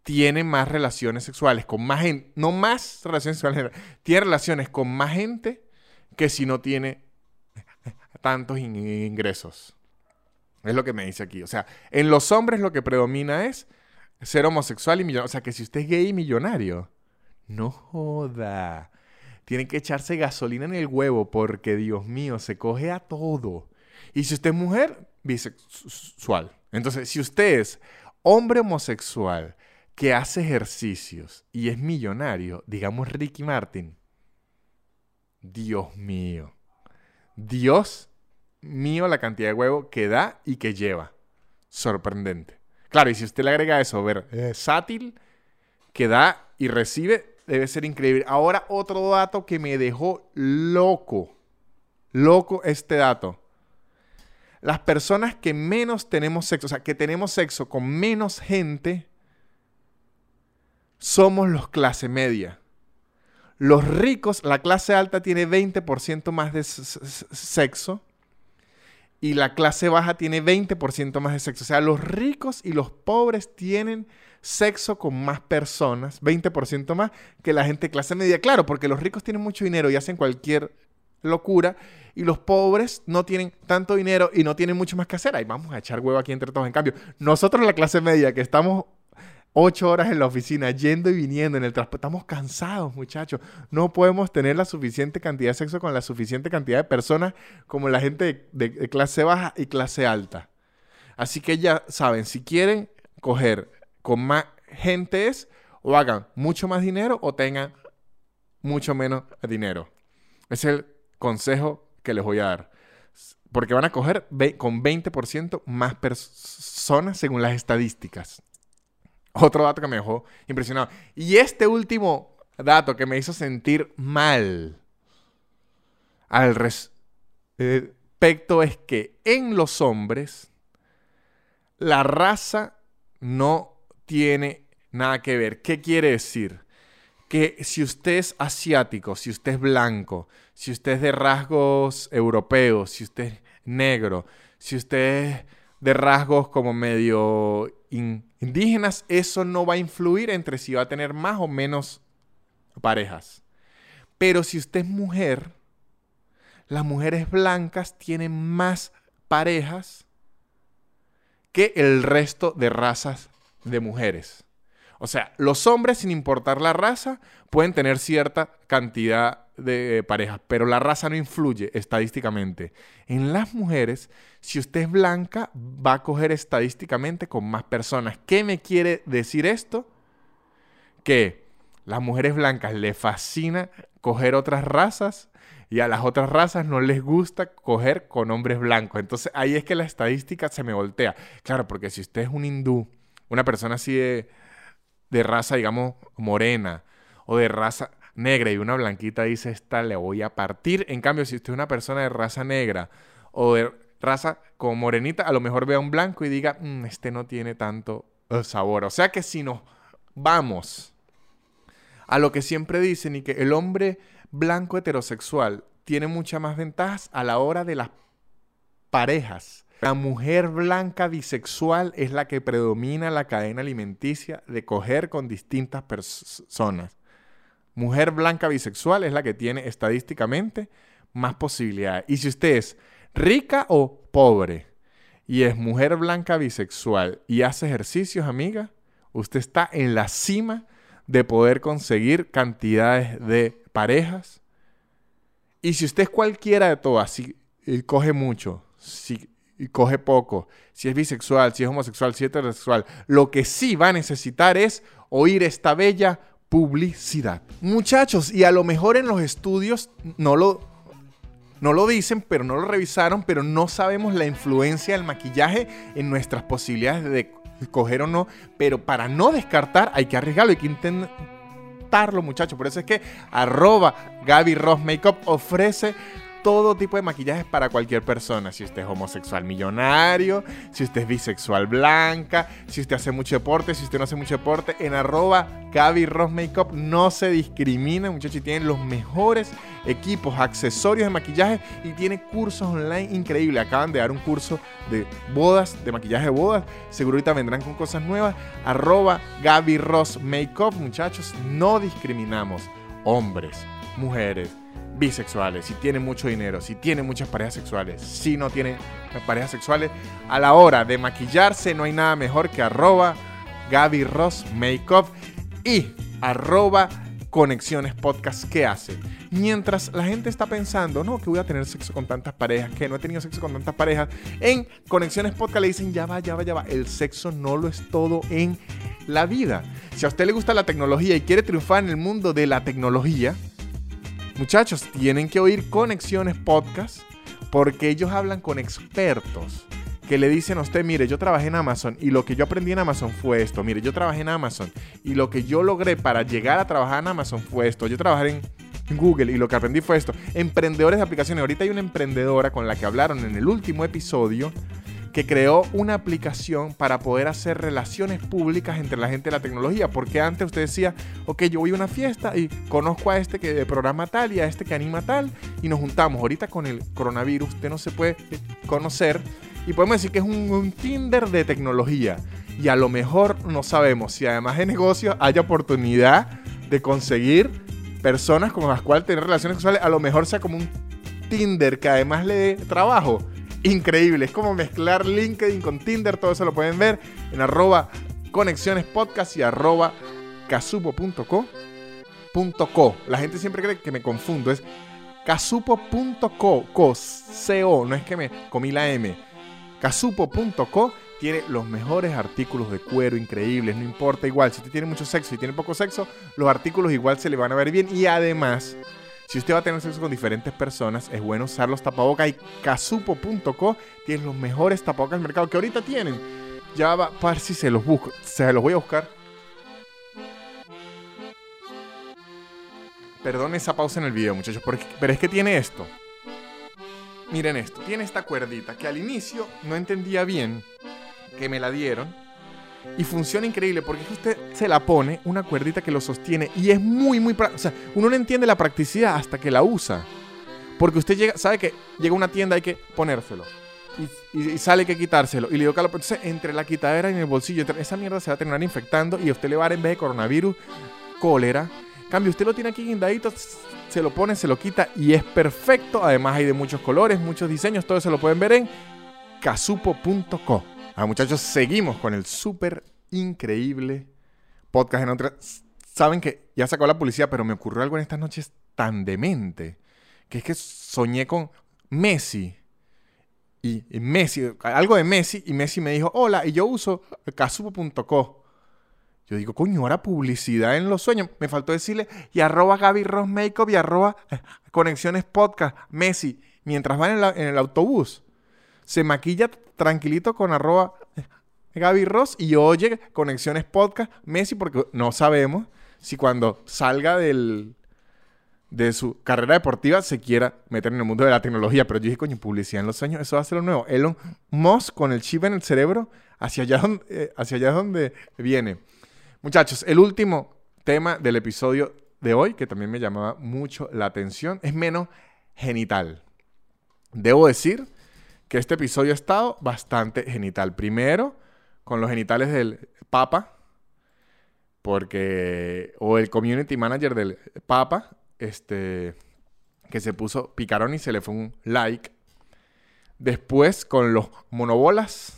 [SPEAKER 1] tiene más relaciones sexuales con más gente, no más relaciones sexuales, tiene relaciones con más gente que si no tiene tantos ingresos. Es lo que me dice aquí. O sea, en los hombres lo que predomina es ser homosexual y millonario. O sea, que si usted es gay y millonario, no joda. Tienen que echarse gasolina en el huevo porque, Dios mío, se coge a todo. Y si usted es mujer, bisexual. Entonces, si usted es hombre homosexual que hace ejercicios y es millonario, digamos Ricky Martin, Dios mío. Dios mío la cantidad de huevo que da y que lleva. Sorprendente. Claro, y si usted le agrega eso, ver, sátil, que da y recibe, debe ser increíble. Ahora otro dato que me dejó loco. Loco este dato. Las personas que menos tenemos sexo, o sea, que tenemos sexo con menos gente, somos los clase media. Los ricos, la clase alta tiene 20% más de sexo y la clase baja tiene 20% más de sexo. O sea, los ricos y los pobres tienen sexo con más personas, 20% más que la gente de clase media. Claro, porque los ricos tienen mucho dinero y hacen cualquier locura y los pobres no tienen tanto dinero y no tienen mucho más que hacer. Ahí vamos a echar huevo aquí entre todos. En cambio, nosotros la clase media que estamos ocho horas en la oficina, yendo y viniendo en el transporte. Estamos cansados, muchachos. No podemos tener la suficiente cantidad de sexo con la suficiente cantidad de personas como la gente de, clase baja y clase alta. Así que ya saben, si quieren coger con más gente es o hagan mucho más dinero o tengan mucho menos dinero. Es el consejo que les voy a dar. Porque van a coger con 20% más personas según las estadísticas. Otro dato que me dejó impresionado. Y este último dato que me hizo sentir mal al respecto es que en los hombres la raza no tiene nada que ver. ¿Qué quiere decir? Que si usted es asiático, si usted es blanco, si usted es de rasgos europeos, si usted es negro, si usted es de rasgos como medio indígenas, eso no va a influir entre si va a tener más o menos parejas. Pero si usted es mujer, las mujeres blancas tienen más parejas que el resto de razas de mujeres. O sea, los hombres, sin importar la raza, pueden tener cierta cantidad de parejas, pero la raza no influye estadísticamente. En las mujeres, si usted es blanca, va a coger estadísticamente con más personas. ¿Qué me quiere decir esto? Que las mujeres blancas les fascina coger otras razas y a las otras razas no les gusta coger con hombres blancos. Entonces ahí es que la estadística se me voltea. Claro, porque si usted es un hindú, una persona así de, de raza, digamos, morena o de raza negra y una blanquita dice, esta le voy a partir. En cambio, si usted es una persona de raza negra o de raza como morenita, a lo mejor vea un blanco y diga, mm, este no tiene tanto eh, sabor. O sea que si nos vamos a lo que siempre dicen y que el hombre blanco heterosexual tiene muchas más ventajas a la hora de las parejas. La mujer blanca bisexual es la que predomina la cadena alimenticia de coger con distintas personas. Mujer blanca bisexual es la que tiene estadísticamente más posibilidades. Y si usted es rica o pobre y es mujer blanca bisexual y hace ejercicios, amiga, usted está en la cima de poder conseguir cantidades de parejas. Y si usted es cualquiera de todas, si coge mucho, si coge poco, si es bisexual, si es homosexual, si es heterosexual, lo que sí va a necesitar es oír esta bella publicidad. Muchachos, y a lo mejor en los estudios no lo, no lo dicen, pero no lo revisaron, pero no sabemos la influencia del maquillaje en nuestras posibilidades de coger o no, pero para no descartar hay que arriesgarlo, hay que intentar muchachos. Por eso es que arroba Gaby Ross Makeup ofrece todo tipo de maquillajes para cualquier persona. Si usted es homosexual millonario, si usted es bisexual blanca, si usted hace mucho deporte, si usted no hace mucho deporte, en arroba Gaby Ross no se discrimina, muchachos, y tienen los mejores equipos, accesorios de maquillaje y tiene cursos online increíbles. Acaban de dar un curso de bodas, de maquillaje de bodas. Seguro ahorita vendrán con cosas nuevas. Arroba Gaby Ross Makeup, muchachos, no discriminamos hombres, mujeres bisexuales, si tiene mucho dinero, si tiene muchas parejas sexuales, si no tiene parejas sexuales, a la hora de maquillarse no hay nada mejor que arroba Gaby Ross Makeup y arroba Conexiones Podcast que hace. Mientras la gente está pensando, no, que voy a tener sexo con tantas parejas, que no he tenido sexo con tantas parejas, en Conexiones Podcast le dicen, ya va, ya va, ya va, el sexo no lo es todo en la vida. Si a usted le gusta la tecnología y quiere triunfar en el mundo de la tecnología, Muchachos, tienen que oír Conexiones Podcast porque ellos hablan con expertos que le dicen a usted, mire, yo trabajé en Amazon y lo que yo aprendí en Amazon fue esto. Mire, yo trabajé en Amazon y lo que yo logré para llegar a trabajar en Amazon fue esto. Yo trabajé en Google y lo que aprendí fue esto. Emprendedores de aplicaciones. Ahorita hay una emprendedora con la que hablaron en el último episodio que creó una aplicación para poder hacer relaciones públicas entre la gente de la tecnología. Porque antes usted decía, ok, yo voy a una fiesta y conozco a este que de programa tal y a este que anima tal y nos juntamos. Ahorita con el coronavirus usted no se puede conocer y podemos decir que es un, Tinder de tecnología. Y a lo mejor no sabemos si además de negocio hay oportunidad de conseguir personas con las cuales tener relaciones sexuales. A lo mejor sea como un Tinder que además le dé trabajo increíble. Es como mezclar LinkedIn con Tinder. Todo eso lo pueden ver en arroba conexiones podcast y arroba casupo.co. La gente siempre cree que me confundo. Es casupo.co. Co, no es que me comí la M. Casupo.co tiene los mejores artículos de cuero increíbles, no importa igual, si usted tiene mucho sexo y tiene poco sexo, los artículos igual se le van a ver bien y además si usted va a tener sexo con diferentes personas, es bueno usar los tapabocas y casupo.co tiene los mejores tapabocas del mercado que ahorita tienen. Ya va, ver si se los busco. Se los voy a buscar. Perdón esa pausa en el video, muchachos, pero es que tiene esto. Miren esto, tiene esta cuerdita que al inicio no entendía bien que me la dieron y funciona increíble porque usted se la pone, una cuerdita que lo sostiene y es muy, muy... O sea, uno no entiende la practicidad hasta que la usa. Porque usted llega, sabe que llega a una tienda hay que ponérselo. Y, sale que quitárselo. Y le digo, Carlos, entonces entre la quitadera y en el bolsillo, esa mierda se va a terminar infectando y usted le va a dar en vez de coronavirus, cólera. Cambio, usted lo tiene aquí guindadito, se lo pone, se lo quita y es perfecto. Además hay de muchos colores, muchos diseños, todo eso lo pueden ver en casupo.co. Ah, muchachos, seguimos con el súper increíble podcast en otra. Saben que ya sacó la policía, pero me ocurrió algo en estas noches tan demente. Que es que soñé con Messi. Y, Messi, algo de Messi, y Messi me dijo, hola, y yo uso casupo.co. Yo digo, coño, ahora publicidad en los sueños. Me faltó decirle, y arroba Gaby Ross Makeup y arroba eh, Conexiones Podcast, Messi, mientras va en, en el autobús. Se maquilla tranquilito con arroba Gaby Ross y oye Conexiones Podcast, Messi, porque no sabemos si cuando salga del, de su carrera deportiva se quiera meter en el mundo de la tecnología. Pero yo dije, coño, publicidad en los años, eso va a ser lo nuevo. Elon Musk con el chip en el cerebro, hacia allá donde, eh, hacia allá donde viene. Muchachos, el último tema del episodio de hoy, que también me llamaba mucho la atención, es menos genital. Debo decir que este episodio ha estado bastante genital. Primero, con los genitales del Papa, porque, o el community manager del Papa, este, que se puso picarón y se le fue un like. Después con los monobolas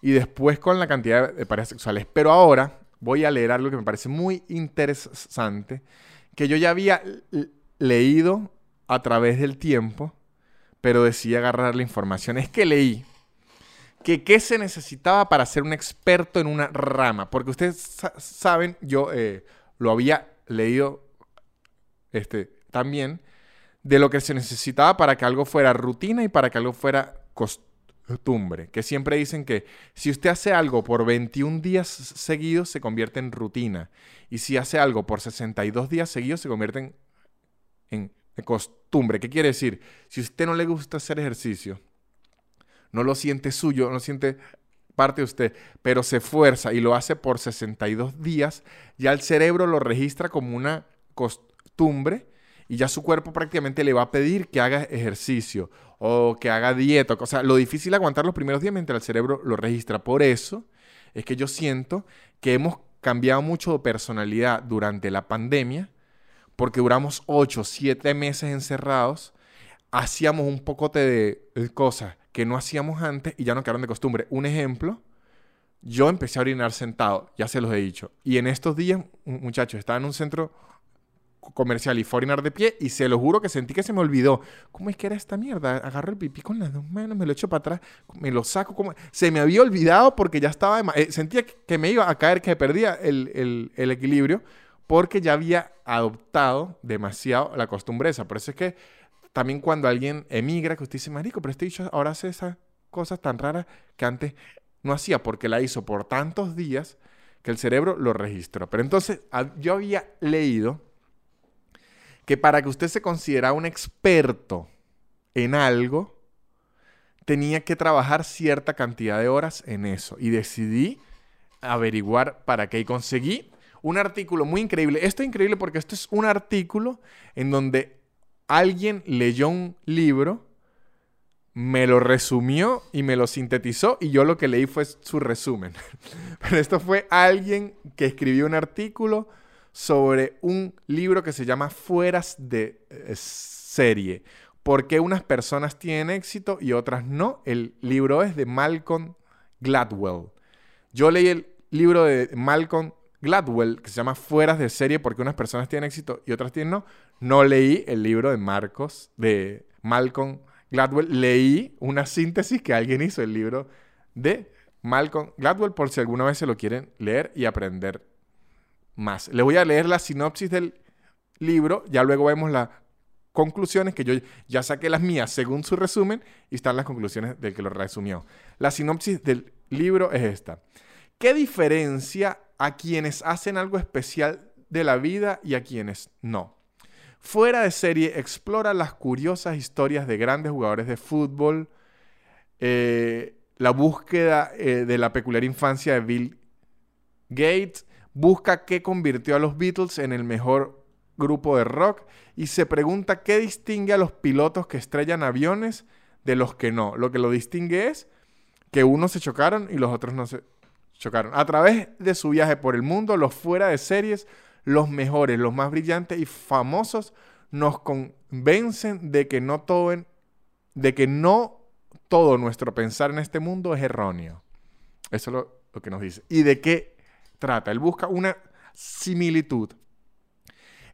[SPEAKER 1] y después con la cantidad de parejas sexuales. Pero ahora voy a leer algo que me parece muy interesante, que yo ya había leído a través del tiempo, pero decidí agarrar la información. Es que leí que qué se necesitaba para ser un experto en una rama. Porque ustedes saben, yo eh, lo había leído este, también, de lo que se necesitaba para que algo fuera rutina y para que algo fuera costumbre. Que siempre dicen que si usted hace algo por 21 días seguidos, se convierte en rutina. Y si hace algo por 62 días seguidos, se convierte en, en costumbre. ¿Qué quiere decir? Si a usted no le gusta hacer ejercicio, no lo siente suyo, no lo siente parte de usted, pero se esfuerza y lo hace por 62 días, ya el cerebro lo registra como una costumbre y ya su cuerpo prácticamente le va a pedir que haga ejercicio o que haga dieta. O sea, lo difícil es aguantar los primeros días mientras el cerebro lo registra. Por eso es que yo siento que hemos cambiado mucho de personalidad durante la pandemia, porque duramos 8, 7 meses encerrados, hacíamos un pocote de cosas que no hacíamos antes y ya no quedaron de costumbre. Un ejemplo, yo empecé a orinar sentado, ya se los he dicho. Y en estos días, muchachos, estaba en un centro comercial y fue a orinar de pie y se lo juro que sentí que se me olvidó. ¿Cómo es que era esta mierda? Agarro el pipí con las dos manos, me lo echo para atrás, me lo saco. como Se me había olvidado porque ya estaba... Eh, sentía que me iba a caer, que perdía el, el equilibrio porque ya había adoptado demasiado la costumbre. Por eso es que también cuando alguien emigra, que usted dice, marico, pero este dicho ahora hace esas cosas tan raras que antes no hacía, porque la hizo por tantos días que el cerebro lo registró. Pero entonces yo había leído que para que usted se considerara un experto en algo, tenía que trabajar cierta cantidad de horas en eso. Y decidí averiguar para qué. Y conseguí un artículo muy increíble. Esto es increíble porque esto es un artículo en donde alguien leyó un libro, me lo resumió y me lo sintetizó y yo lo que leí fue su resumen. Pero esto fue alguien que escribió un artículo sobre un libro que se llama Fueras de eh, serie. ¿Por qué unas personas tienen éxito y otras no? El libro es de Malcolm Gladwell. Yo leí el libro de Malcolm Gladwell, que se llama Fueras de serie porque unas personas tienen éxito y otras tienen no. No leí el libro de Marcos, de Malcolm Gladwell. Leí una síntesis que alguien hizo, el libro de Malcolm Gladwell, por si alguna vez se lo quieren leer y aprender más. Le voy a leer la sinopsis del libro, ya luego vemos las conclusiones, que yo ya saqué las mías según su resumen, y están las conclusiones del que lo resumió. La sinopsis del libro es esta. ¿Qué diferencia a quienes hacen algo especial de la vida y a quienes no? Fuera de serie explora las curiosas historias de grandes jugadores de fútbol, eh, la búsqueda eh, de la peculiar infancia de Bill Gates, busca qué convirtió a los Beatles en el mejor grupo de rock y se pregunta qué distingue a los pilotos que estrellan aviones de los que no. Lo que lo distingue es que unos se chocaron y los otros no se chocaron. A través de su viaje por el mundo, los fuera de series, los mejores, los más brillantes y famosos, nos convencen de que no todo, de que no todo nuestro pensar en este mundo es erróneo. Eso es lo, lo que nos dice. ¿Y de qué trata? Él busca una similitud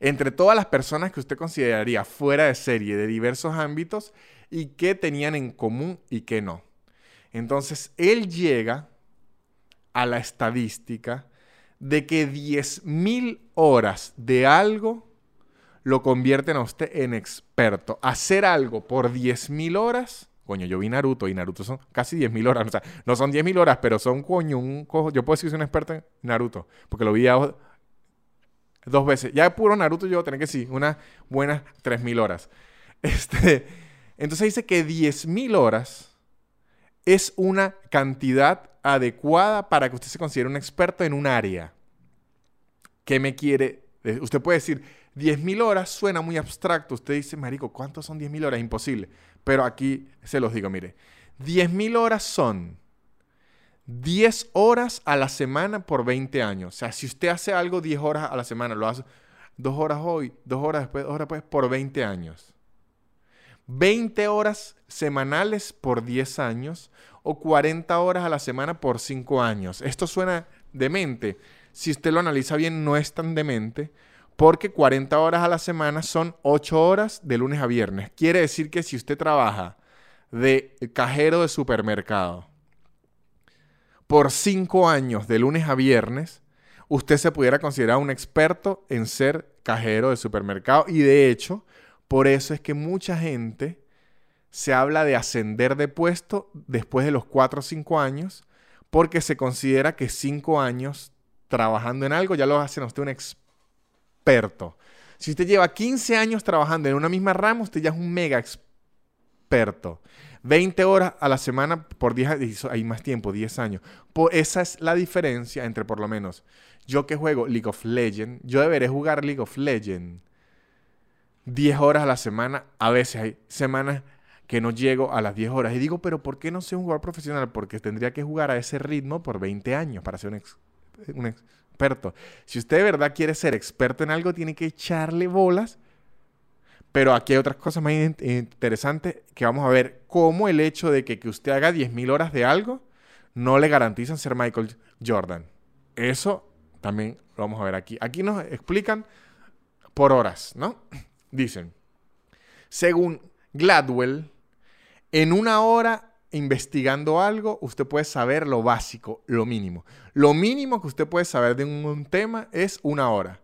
[SPEAKER 1] entre todas las personas que usted consideraría fuera de serie de diversos ámbitos y qué tenían en común y qué no. Entonces, él llega a la estadística de que 10.000 horas de algo lo convierten a usted en experto. Hacer algo por 10.000 horas, coño, yo vi Naruto y Naruto son casi 10.000 horas, o sea, no son 10.000 horas, pero son, coño, un cojo. Yo puedo decir que soy un experto en Naruto, porque lo vi dos veces. Ya puro Naruto yo tener que sí, unas buenas 3.000 horas. Este, entonces dice que 10.000 horas es una cantidad adecuada para que usted se considere un experto en un área. ¿Qué me quiere? Usted puede decir, 10.000 horas suena muy abstracto. Usted dice, Marico, ¿cuántos son 10.000 horas? Imposible. Pero aquí se los digo, mire. 10.000 horas son 10 horas a la semana por 20 años. O sea, si usted hace algo 10 horas a la semana, lo hace 2 horas hoy, 2 horas después, 2 horas después, por 20 años. 20 horas semanales por 10 años o 40 horas a la semana por 5 años. Esto suena demente. Si usted lo analiza bien, no es tan demente porque 40 horas a la semana son 8 horas de lunes a viernes. Quiere decir que si usted trabaja de cajero de supermercado por 5 años de lunes a viernes, usted se pudiera considerar un experto en ser cajero de supermercado y de hecho, por eso es que mucha gente se habla de ascender de puesto después de los 4 o 5 años, porque se considera que 5 años trabajando en algo ya lo hacen a usted un experto. Si usted lleva 15 años trabajando en una misma rama, usted ya es un mega experto. 20 horas a la semana por 10 hay más tiempo, 10 años. Esa es la diferencia entre por lo menos yo que juego League of Legends, yo deberé jugar League of Legends 10 horas a la semana, a veces hay semanas que no llego a las 10 horas. Y digo, pero ¿por qué no soy un jugador profesional? Porque tendría que jugar a ese ritmo por 20 años para ser un, experto. Si usted de verdad quiere ser experto en algo, tiene que echarle bolas. Pero aquí hay otras cosas más interesantes que vamos a ver. Cómo el hecho de que, usted haga 10.000 horas de algo no le garantizan ser Michael Jordan. Eso también lo vamos a ver aquí. Aquí nos explican por horas, ¿no? Dicen, según Gladwell, en una hora investigando algo, usted puede saber lo básico, lo mínimo. Lo mínimo que usted puede saber de un, tema es una hora.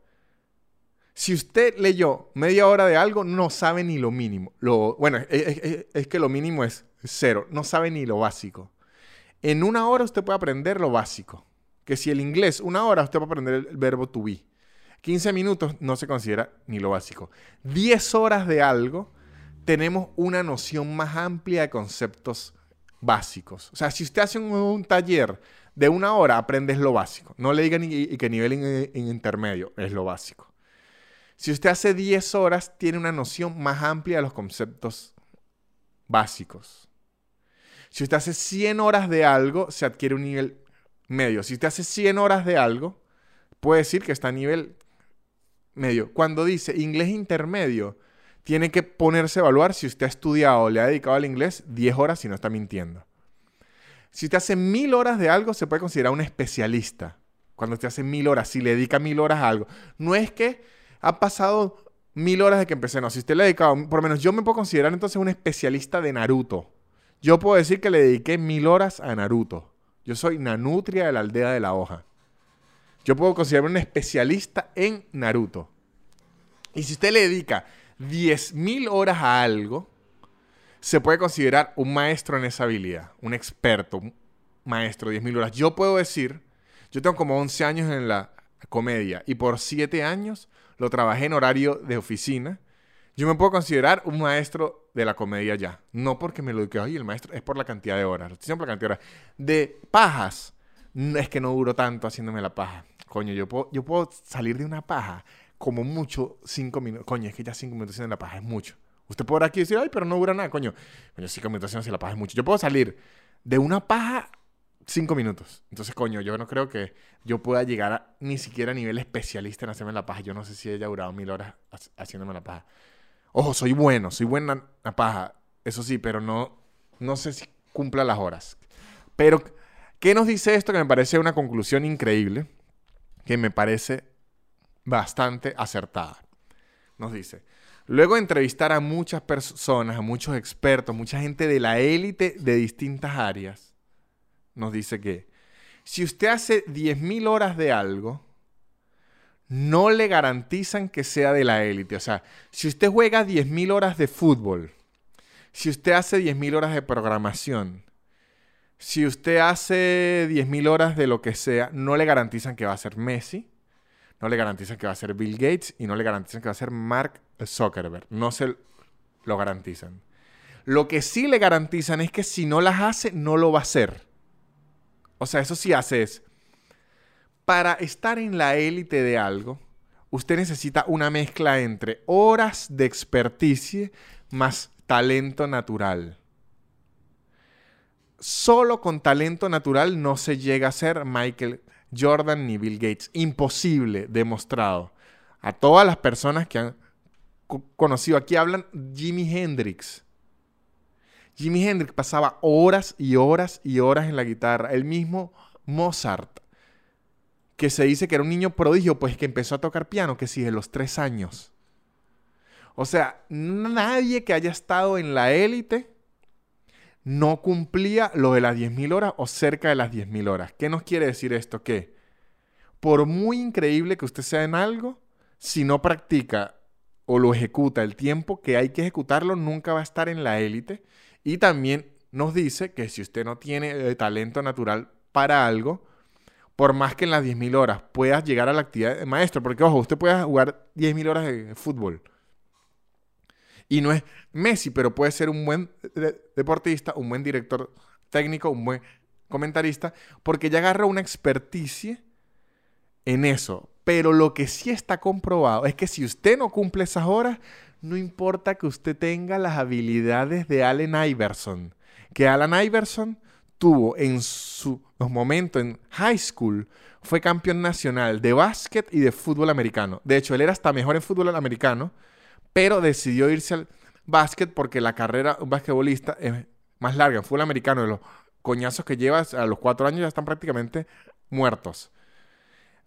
[SPEAKER 1] Si usted leyó media hora de algo, no sabe ni lo mínimo. Lo, bueno, es, que lo mínimo es cero, no sabe ni lo básico. En una hora usted puede aprender lo básico. Que si el inglés, una hora usted a aprender el verbo to be. 15 minutos no se considera ni lo básico. 10 horas de algo tenemos una noción más amplia de conceptos básicos. O sea, si usted hace un, taller de una hora, aprendes lo básico. No le digan ni, que nivel intermedio, es lo básico. Si usted hace 10 horas, tiene una noción más amplia de los conceptos básicos. Si usted hace 100 horas de algo, se adquiere un nivel medio. Si usted hace 100 horas de algo, puede decir que está a nivel medio. Cuando dice inglés intermedio, tiene que ponerse a evaluar si usted ha estudiado o le ha dedicado al inglés 10 horas si no está mintiendo. Si usted hace mil horas de algo, se puede considerar un especialista. Cuando usted hace mil horas, si le dedica mil horas a algo. No es que ha pasado mil horas de que empecé, no. Si usted le ha dedicado, por lo menos yo me puedo considerar entonces un especialista de Naruto. Yo puedo decir que le dediqué mil horas a Naruto. Yo soy Nanutria de la aldea de la hoja. Yo puedo considerarme un especialista en Naruto. Y si usted le dedica 10.000 horas a algo, se puede considerar un maestro en esa habilidad, un experto, un maestro, 10.000 horas. Yo puedo decir, yo tengo como 11 años en la comedia y por 7 años lo trabajé en horario de oficina. Yo me puedo considerar un maestro de la comedia ya. No porque me lo diga, oye, el maestro es por la cantidad de horas. Siempre la cantidad de horas. De pajas, es que no duro tanto haciéndome la paja. Coño, yo puedo, yo puedo salir de una paja como mucho cinco minutos. Coño, es que ya cinco minutos haciendo la paja es mucho. Usted podrá aquí decir, ay, pero no dura nada, coño. Coño, cinco minutos haciendo la paja es mucho. Yo puedo salir de una paja cinco minutos. Entonces, coño, yo no creo que yo pueda llegar a, ni siquiera a nivel especialista en hacerme la paja. Yo no sé si haya durado mil horas haciéndome la paja. Ojo, soy bueno, soy buena en la paja. Eso sí, pero no, no sé si cumpla las horas. Pero, ¿qué nos dice esto? Que me parece una conclusión increíble. Que me parece bastante acertada. Nos dice, luego de entrevistar a muchas personas, a muchos expertos, mucha gente de la élite de distintas áreas, nos dice que si usted hace 10.000 horas de algo, no le garantizan que sea de la élite. O sea, si usted juega 10.000 horas de fútbol, si usted hace 10.000 horas de programación, si usted hace 10.000 horas de lo que sea, no le garantizan que va a ser Messi, no le garantizan que va a ser Bill Gates y no le garantizan que va a ser Mark Zuckerberg. No se lo garantizan. Lo que sí le garantizan es que si no las hace, no lo va a hacer. O sea, eso sí hace es, para estar en la élite de algo, usted necesita una mezcla entre horas de experticia más talento natural. Solo con talento natural no se llega a ser Michael Jordan ni Bill Gates. Imposible, demostrado. A todas las personas que han conocido, aquí hablan Jimi Hendrix. Jimi Hendrix pasaba horas y horas y horas en la guitarra. El mismo Mozart que se dice que era un niño prodigio, pues que empezó a tocar piano, que sí, de los tres años. O sea, nadie que haya estado en la élite no cumplía lo de las 10.000 horas o cerca de las 10.000 horas. ¿Qué nos quiere decir esto? Que por muy increíble que usted sea en algo, si no practica o lo ejecuta el tiempo que hay que ejecutarlo, nunca va a estar en la élite. Y también nos dice que si usted no tiene eh, talento natural para algo, por más que en las 10.000 horas puedas llegar a la actividad de maestro, porque ojo, usted puede jugar 10.000 horas de fútbol. Y no es Messi, pero puede ser un buen deportista, un buen director técnico, un buen comentarista, porque ya agarra una experticia en eso. Pero lo que sí está comprobado es que si usted no cumple esas horas, no importa que usted tenga las habilidades de Allen Iverson. Que Allen Iverson tuvo en su momento en high school, fue campeón nacional de básquet y de fútbol americano. De hecho, él era hasta mejor en fútbol americano, pero decidió irse al básquet porque la carrera un basquetbolista es más larga. En fútbol americano, los coñazos que llevas a los cuatro años ya están prácticamente muertos.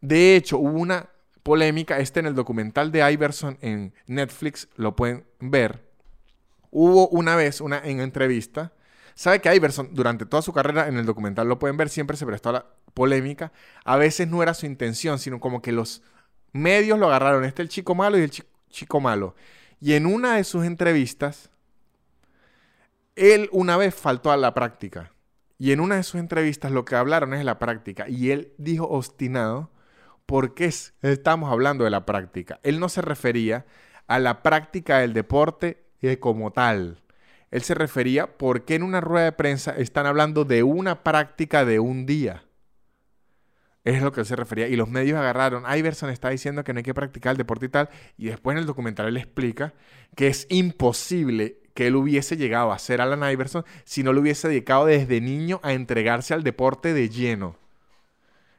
[SPEAKER 1] De hecho, hubo una polémica, este en el documental de Iverson en Netflix, lo pueden ver. Hubo una vez una en entrevista Sabe que Iverson, durante toda su carrera, en el documental lo pueden ver, siempre se prestó a la polémica. A veces no era su intención, sino como que los medios lo agarraron. Este es el chico malo y el chico malo. Y en una de sus entrevistas, él una vez faltó a la práctica. Y en una de sus entrevistas lo que hablaron es de la práctica. Y él dijo obstinado, ¿por qué estamos hablando de la práctica? Él no se refería a la práctica del deporte como tal él se refería por qué en una rueda de prensa están hablando de una práctica de un día. Es lo que se refería. Y los medios agarraron. Iverson está diciendo que no hay que practicar el deporte y tal. Y después en el documental él explica que es imposible que él hubiese llegado a ser Alan Iverson si no lo hubiese dedicado desde niño a entregarse al deporte de lleno.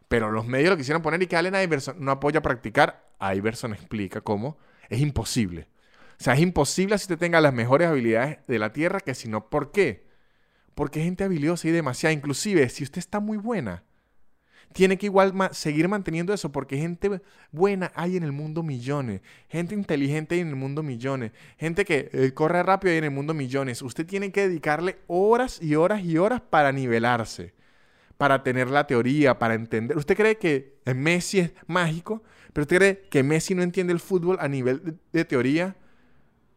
[SPEAKER 1] Pero los medios lo quisieron poner y que Allen Iverson no apoya practicar. Iverson explica cómo es imposible. O sea, es imposible si usted tenga las mejores habilidades de la Tierra que si no, ¿por qué? Porque gente habilidosa y demasiada. Inclusive, si usted está muy buena, tiene que igual seguir manteniendo eso porque gente buena hay en el mundo millones, gente inteligente hay en el mundo millones, gente que eh, corre rápido hay en el mundo millones. Usted tiene que dedicarle horas y horas y horas para nivelarse, para tener la teoría, para entender. ¿Usted cree que Messi es mágico? Pero usted cree que Messi no entiende el fútbol a nivel de teoría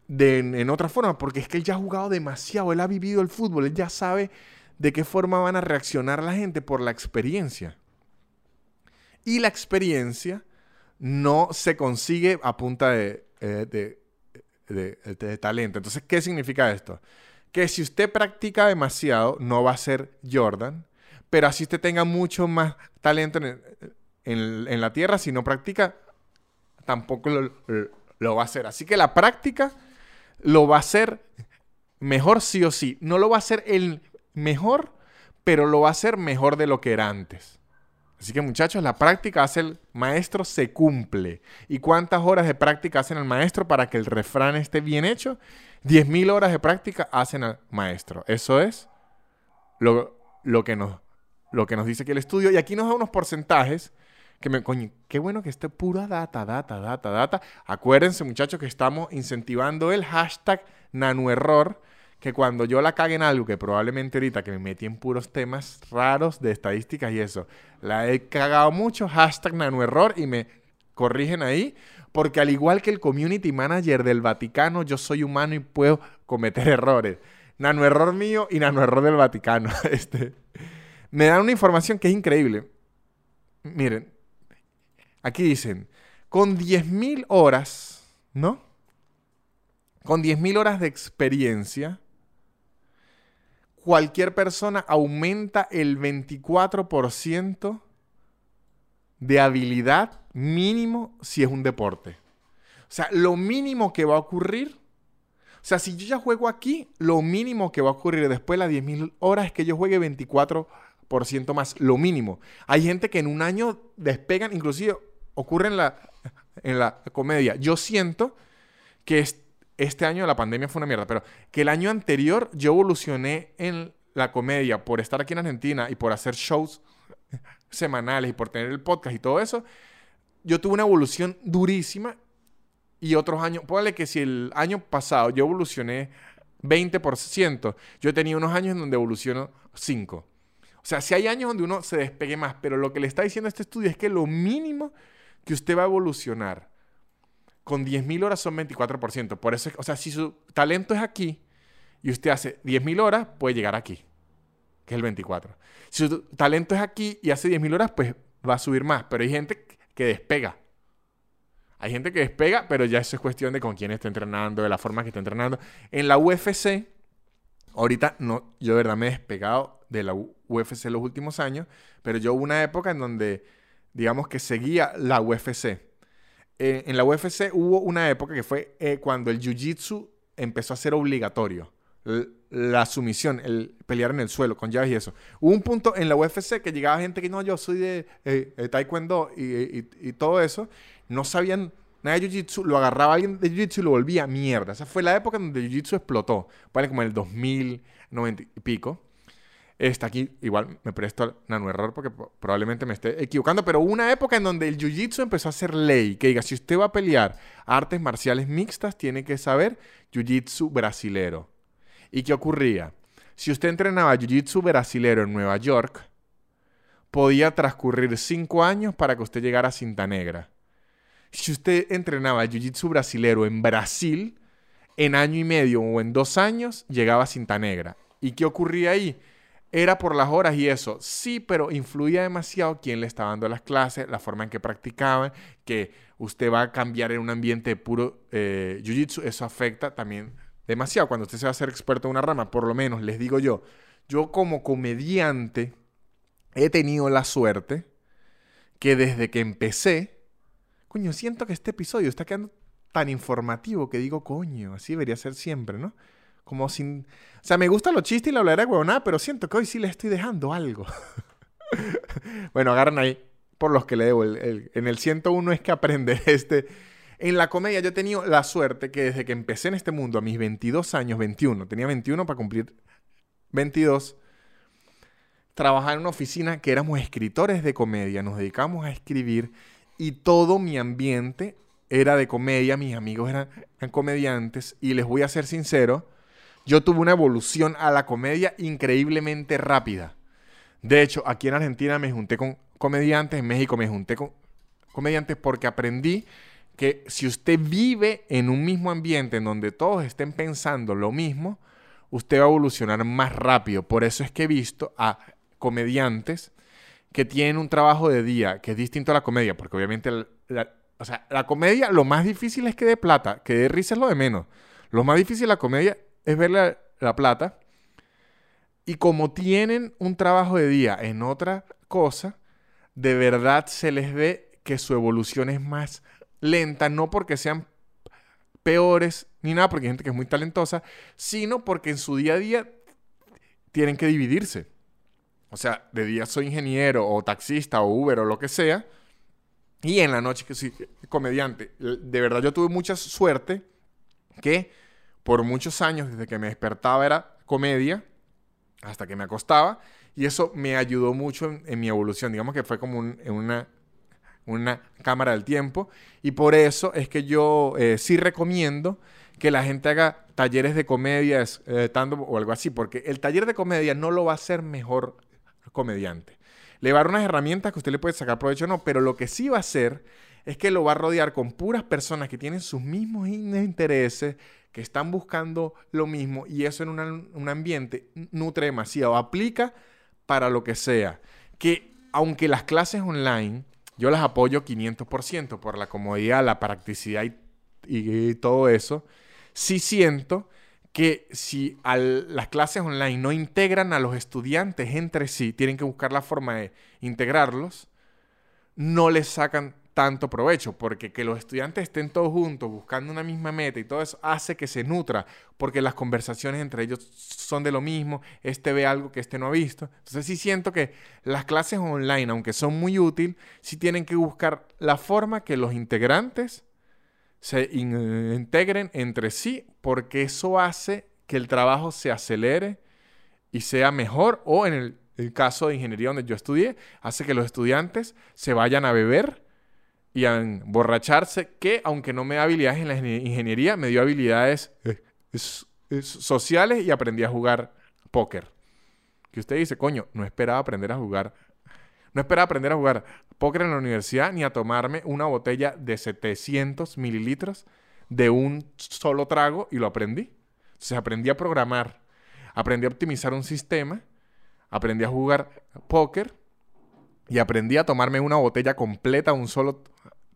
[SPEAKER 1] en otra forma, porque es que él ya ha jugado demasiado, él ha vivido el fútbol, él ya sabe de qué forma van a reaccionar la gente por la experiencia. Y la experiencia no se consigue a punta de, eh, de, talento. Entonces, ¿qué significa esto? Que si usted practica demasiado, no va a ser Jordan, pero así usted tenga mucho más talento en, la tierra, si no practica, tampoco lo va a hacer. Así que la práctica lo va a hacer mejor sí o sí. No lo va a hacer el mejor, pero lo va a hacer mejor de lo que era antes. Así que muchachos, la práctica hace el maestro se cumple. ¿Y cuántas horas de práctica hacen el maestro para que el refrán esté bien hecho? 10.000 horas de práctica hacen al maestro. Eso es lo, lo, que nos, lo que nos dice aquí el estudio. Y aquí nos da unos porcentajes que me, coño, qué bueno que esté pura data, data, data, data. Acuérdense, muchachos, que estamos incentivando el hashtag nanoerror, que cuando yo la cague en algo, que probablemente ahorita que me metí en puros temas raros de estadísticas y eso, la he cagado mucho, hashtag nanoerror y me corrigen ahí, porque al igual que el community manager del Vaticano, yo soy humano y puedo cometer errores. Nano error mío y nano error del Vaticano. Este, me dan una información que es increíble. Miren, aquí dicen, con 10.000 horas, ¿no? Con 10.000 horas de experiencia, cualquier persona aumenta el 24% de habilidad mínimo si es un deporte. O sea, lo mínimo que va a ocurrir, o sea, si yo ya juego aquí, lo mínimo que va a ocurrir después de las 10.000 horas es que yo juegue 24% más, lo mínimo. Hay gente que en un año despegan, inclusive ocurre en la, en la comedia. Yo siento que este año la pandemia fue una mierda, pero que el año anterior yo evolucioné en la comedia por estar aquí en Argentina y por hacer shows semanales y por tener el podcast y todo eso, yo tuve una evolución durísima y otros años, póngale que si el año pasado yo evolucioné 20%, yo tenía unos años en donde evoluciono 5%. O sea, si hay años donde uno se despegue más, pero lo que le está diciendo este estudio es que lo mínimo que usted va a evolucionar con 10.000 horas son 24%. Por eso, o sea, si su talento es aquí y usted hace 10.000 horas, puede llegar aquí, que es el 24. Si su talento es aquí y hace 10.000 horas, pues va a subir más. Pero hay gente que despega. Hay gente que despega, pero ya eso es cuestión de con quién está entrenando, de la forma que está entrenando. En la UFC, ahorita no, yo de verdad me he despegado de la UFC los últimos años, pero yo hubo una época en donde, digamos que seguía la UFC. Eh, en la UFC hubo una época que fue eh, cuando el Jiu-Jitsu empezó a ser obligatorio la sumisión, el pelear en el suelo con llaves y eso. Hubo un punto en la UFC que llegaba gente que no, yo soy de, eh, taekwondo y, todo eso, no sabían nada de jiu-jitsu, lo agarraba alguien de jiu-jitsu y lo volvía mierda. Esa fue la época donde el jiu-jitsu explotó, vale, como en el 2090 y pico. Está aquí, igual me presto al nano error porque probablemente me esté equivocando, pero una época en donde el jiu-jitsu empezó a ser ley, que diga, si usted va a pelear artes marciales mixtas, tiene que saber jiu-jitsu brasilero. ¿Y qué ocurría? Si usted entrenaba Jiu-Jitsu brasilero en Nueva York, podía transcurrir cinco años para que usted llegara a cinta negra. Si usted entrenaba Jiu-Jitsu brasilero en Brasil, en año y medio o en dos años, llegaba a cinta negra. ¿Y qué ocurría ahí? Era por las horas y eso. Sí, pero influía demasiado quién le estaba dando las clases, la forma en que practicaban, que usted va a cambiar en un ambiente puro eh, jiu-jitsu. Eso afecta también demasiado cuando usted se va a ser experto en una rama, por lo menos les digo yo, yo como comediante he tenido la suerte que desde que empecé, coño, siento que este episodio está quedando tan informativo que digo, coño, así debería ser siempre, ¿no? Como sin... O sea, me gusta los chistes y la hablaré huevonada, pero siento que hoy sí le estoy dejando algo. bueno, agarran ahí por los que le debo. en el 101 es que aprende este en la comedia yo he tenido la suerte que desde que empecé en este mundo a mis 22 años, 21, tenía 21 para cumplir 22, trabajaba en una oficina que éramos escritores de comedia, nos dedicamos a escribir y todo mi ambiente era de comedia, mis amigos eran, comediantes y les voy a ser sincero, yo tuve una evolución a la comedia increíblemente rápida. De hecho, aquí en Argentina me junté con comediantes, en México me junté con comediantes porque aprendí que si usted vive en un mismo ambiente en donde todos estén pensando lo mismo, usted va a evolucionar más rápido. Por eso es que he visto a comediantes que tienen un trabajo de día que es distinto a la comedia, porque obviamente la, o sea, la comedia lo más difícil es que dé plata, que dé risa es lo de menos. Lo más difícil de la comedia es ver la, la plata. Y como tienen un trabajo de día en otra cosa, de verdad se les ve que su evolución es más lenta, no porque sean peores ni nada, porque hay gente que es muy talentosa, sino porque en su día a día tienen que dividirse. O sea, de día soy ingeniero o taxista o Uber o lo que sea, y en la noche que soy comediante. De verdad yo tuve mucha suerte que por muchos años, desde que me despertaba era comedia, hasta que me acostaba, y eso me ayudó mucho en, mi evolución. Digamos que fue como una una cámara del tiempo. Y por eso es que yo eh, sí recomiendo que la gente haga talleres de comedia eh, o algo así, porque el taller de comedia no lo va a hacer mejor comediante. Le va a dar unas herramientas que usted le puede sacar provecho o no, pero lo que sí va a hacer es que lo va a rodear con puras personas que tienen sus mismos intereses, que están buscando lo mismo y eso en un ambiente nutre demasiado. Aplica para lo que sea. Que aunque las clases online, yo las apoyo 500% por la comodidad, la practicidad y, todo eso, sí siento que si las clases online no integran a los estudiantes entre sí, tienen que buscar la forma de integrarlos, no les sacan tanto provecho, porque que los estudiantes estén todos juntos buscando una misma meta y todo eso hace que se nutra, porque las conversaciones entre ellos son de lo mismo, este ve algo que este no ha visto. Entonces sí siento que las clases online, aunque son muy útiles, sí tienen que buscar la forma que los integrantes se integren entre sí, porque eso hace que el trabajo se acelere y sea mejor, o en el, el caso de ingeniería donde yo estudié, hace que los estudiantes se vayan a beber y a emborracharse, que aunque no me da habilidades en la ingeniería, me dio habilidades eh, sociales y aprendí a jugar póker. Que usted dice, coño, no esperaba aprender a jugar. No esperaba aprender a jugar póker en la universidad ni a tomarme una botella de 700 mililitros de un solo trago y lo aprendí. Entonces aprendí a programar, aprendí a optimizar un sistema, aprendí a jugar póker y aprendí a tomarme una botella completa, un solo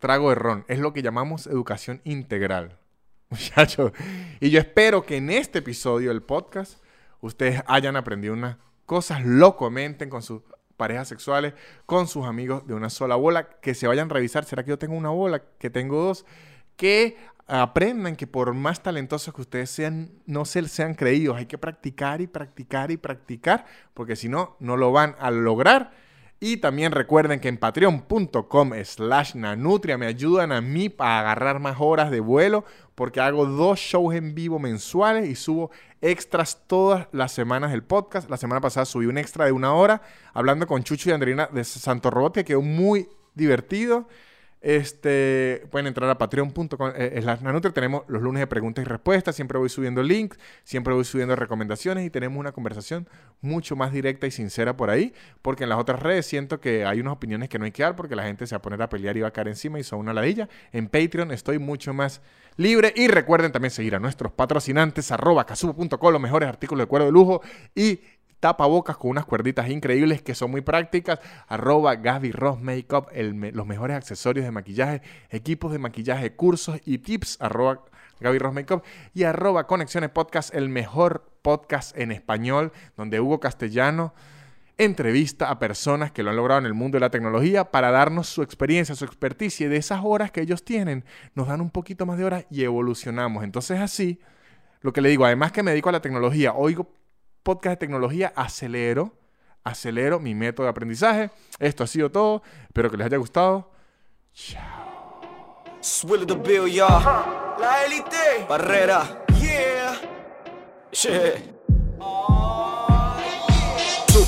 [SPEAKER 1] trago de ron. Es lo que llamamos educación integral. Muchachos. Y yo espero que en este episodio del podcast ustedes hayan aprendido unas cosas, lo comenten con sus parejas sexuales, con sus amigos de una sola bola, que se vayan a revisar, ¿será que yo tengo una bola? Que tengo dos, que aprendan que por más talentosos que ustedes sean, no se sean creídos, hay que practicar y practicar y practicar, porque si no, no lo van a lograr. Y también recuerden que en patreon.com slash nanutria me ayudan a mí para agarrar más horas de vuelo porque hago dos shows en vivo mensuales y subo extras todas las semanas del podcast. La semana pasada subí un extra de una hora hablando con Chucho y Andrina de Santo Robot que quedó muy divertido. Este, pueden entrar a patreon.com eh, nanutria. Tenemos los lunes de preguntas y respuestas. Siempre voy subiendo links, siempre voy subiendo recomendaciones y tenemos una conversación mucho más directa y sincera por ahí. Porque en las otras redes siento que hay unas opiniones que no hay que dar porque la gente se va a poner a pelear y va a caer encima y son una ladilla. En Patreon estoy mucho más libre. Y recuerden también seguir a nuestros patrocinantes, arroba casubo.com, los mejores artículos de cuero de lujo y tapabocas con unas cuerditas increíbles que son muy prácticas. Arroba Gaby Ross Makeup, los mejores accesorios de maquillaje, equipos de maquillaje, cursos y tips. Arroba Gaby Ross Makeup y arroba Conexiones Podcast, el mejor podcast en español, donde Hugo Castellano entrevista a personas que lo han logrado en el mundo de la tecnología para darnos su experiencia, su experticia y de esas horas que ellos tienen, nos dan un poquito más de horas y evolucionamos. Entonces así, lo que le digo, además que me dedico a la tecnología, oigo podcast de tecnología, acelero, acelero mi método de aprendizaje. Esto ha sido todo. Espero que les haya gustado. Chao. the bill, La élite. Barrera. Yeah.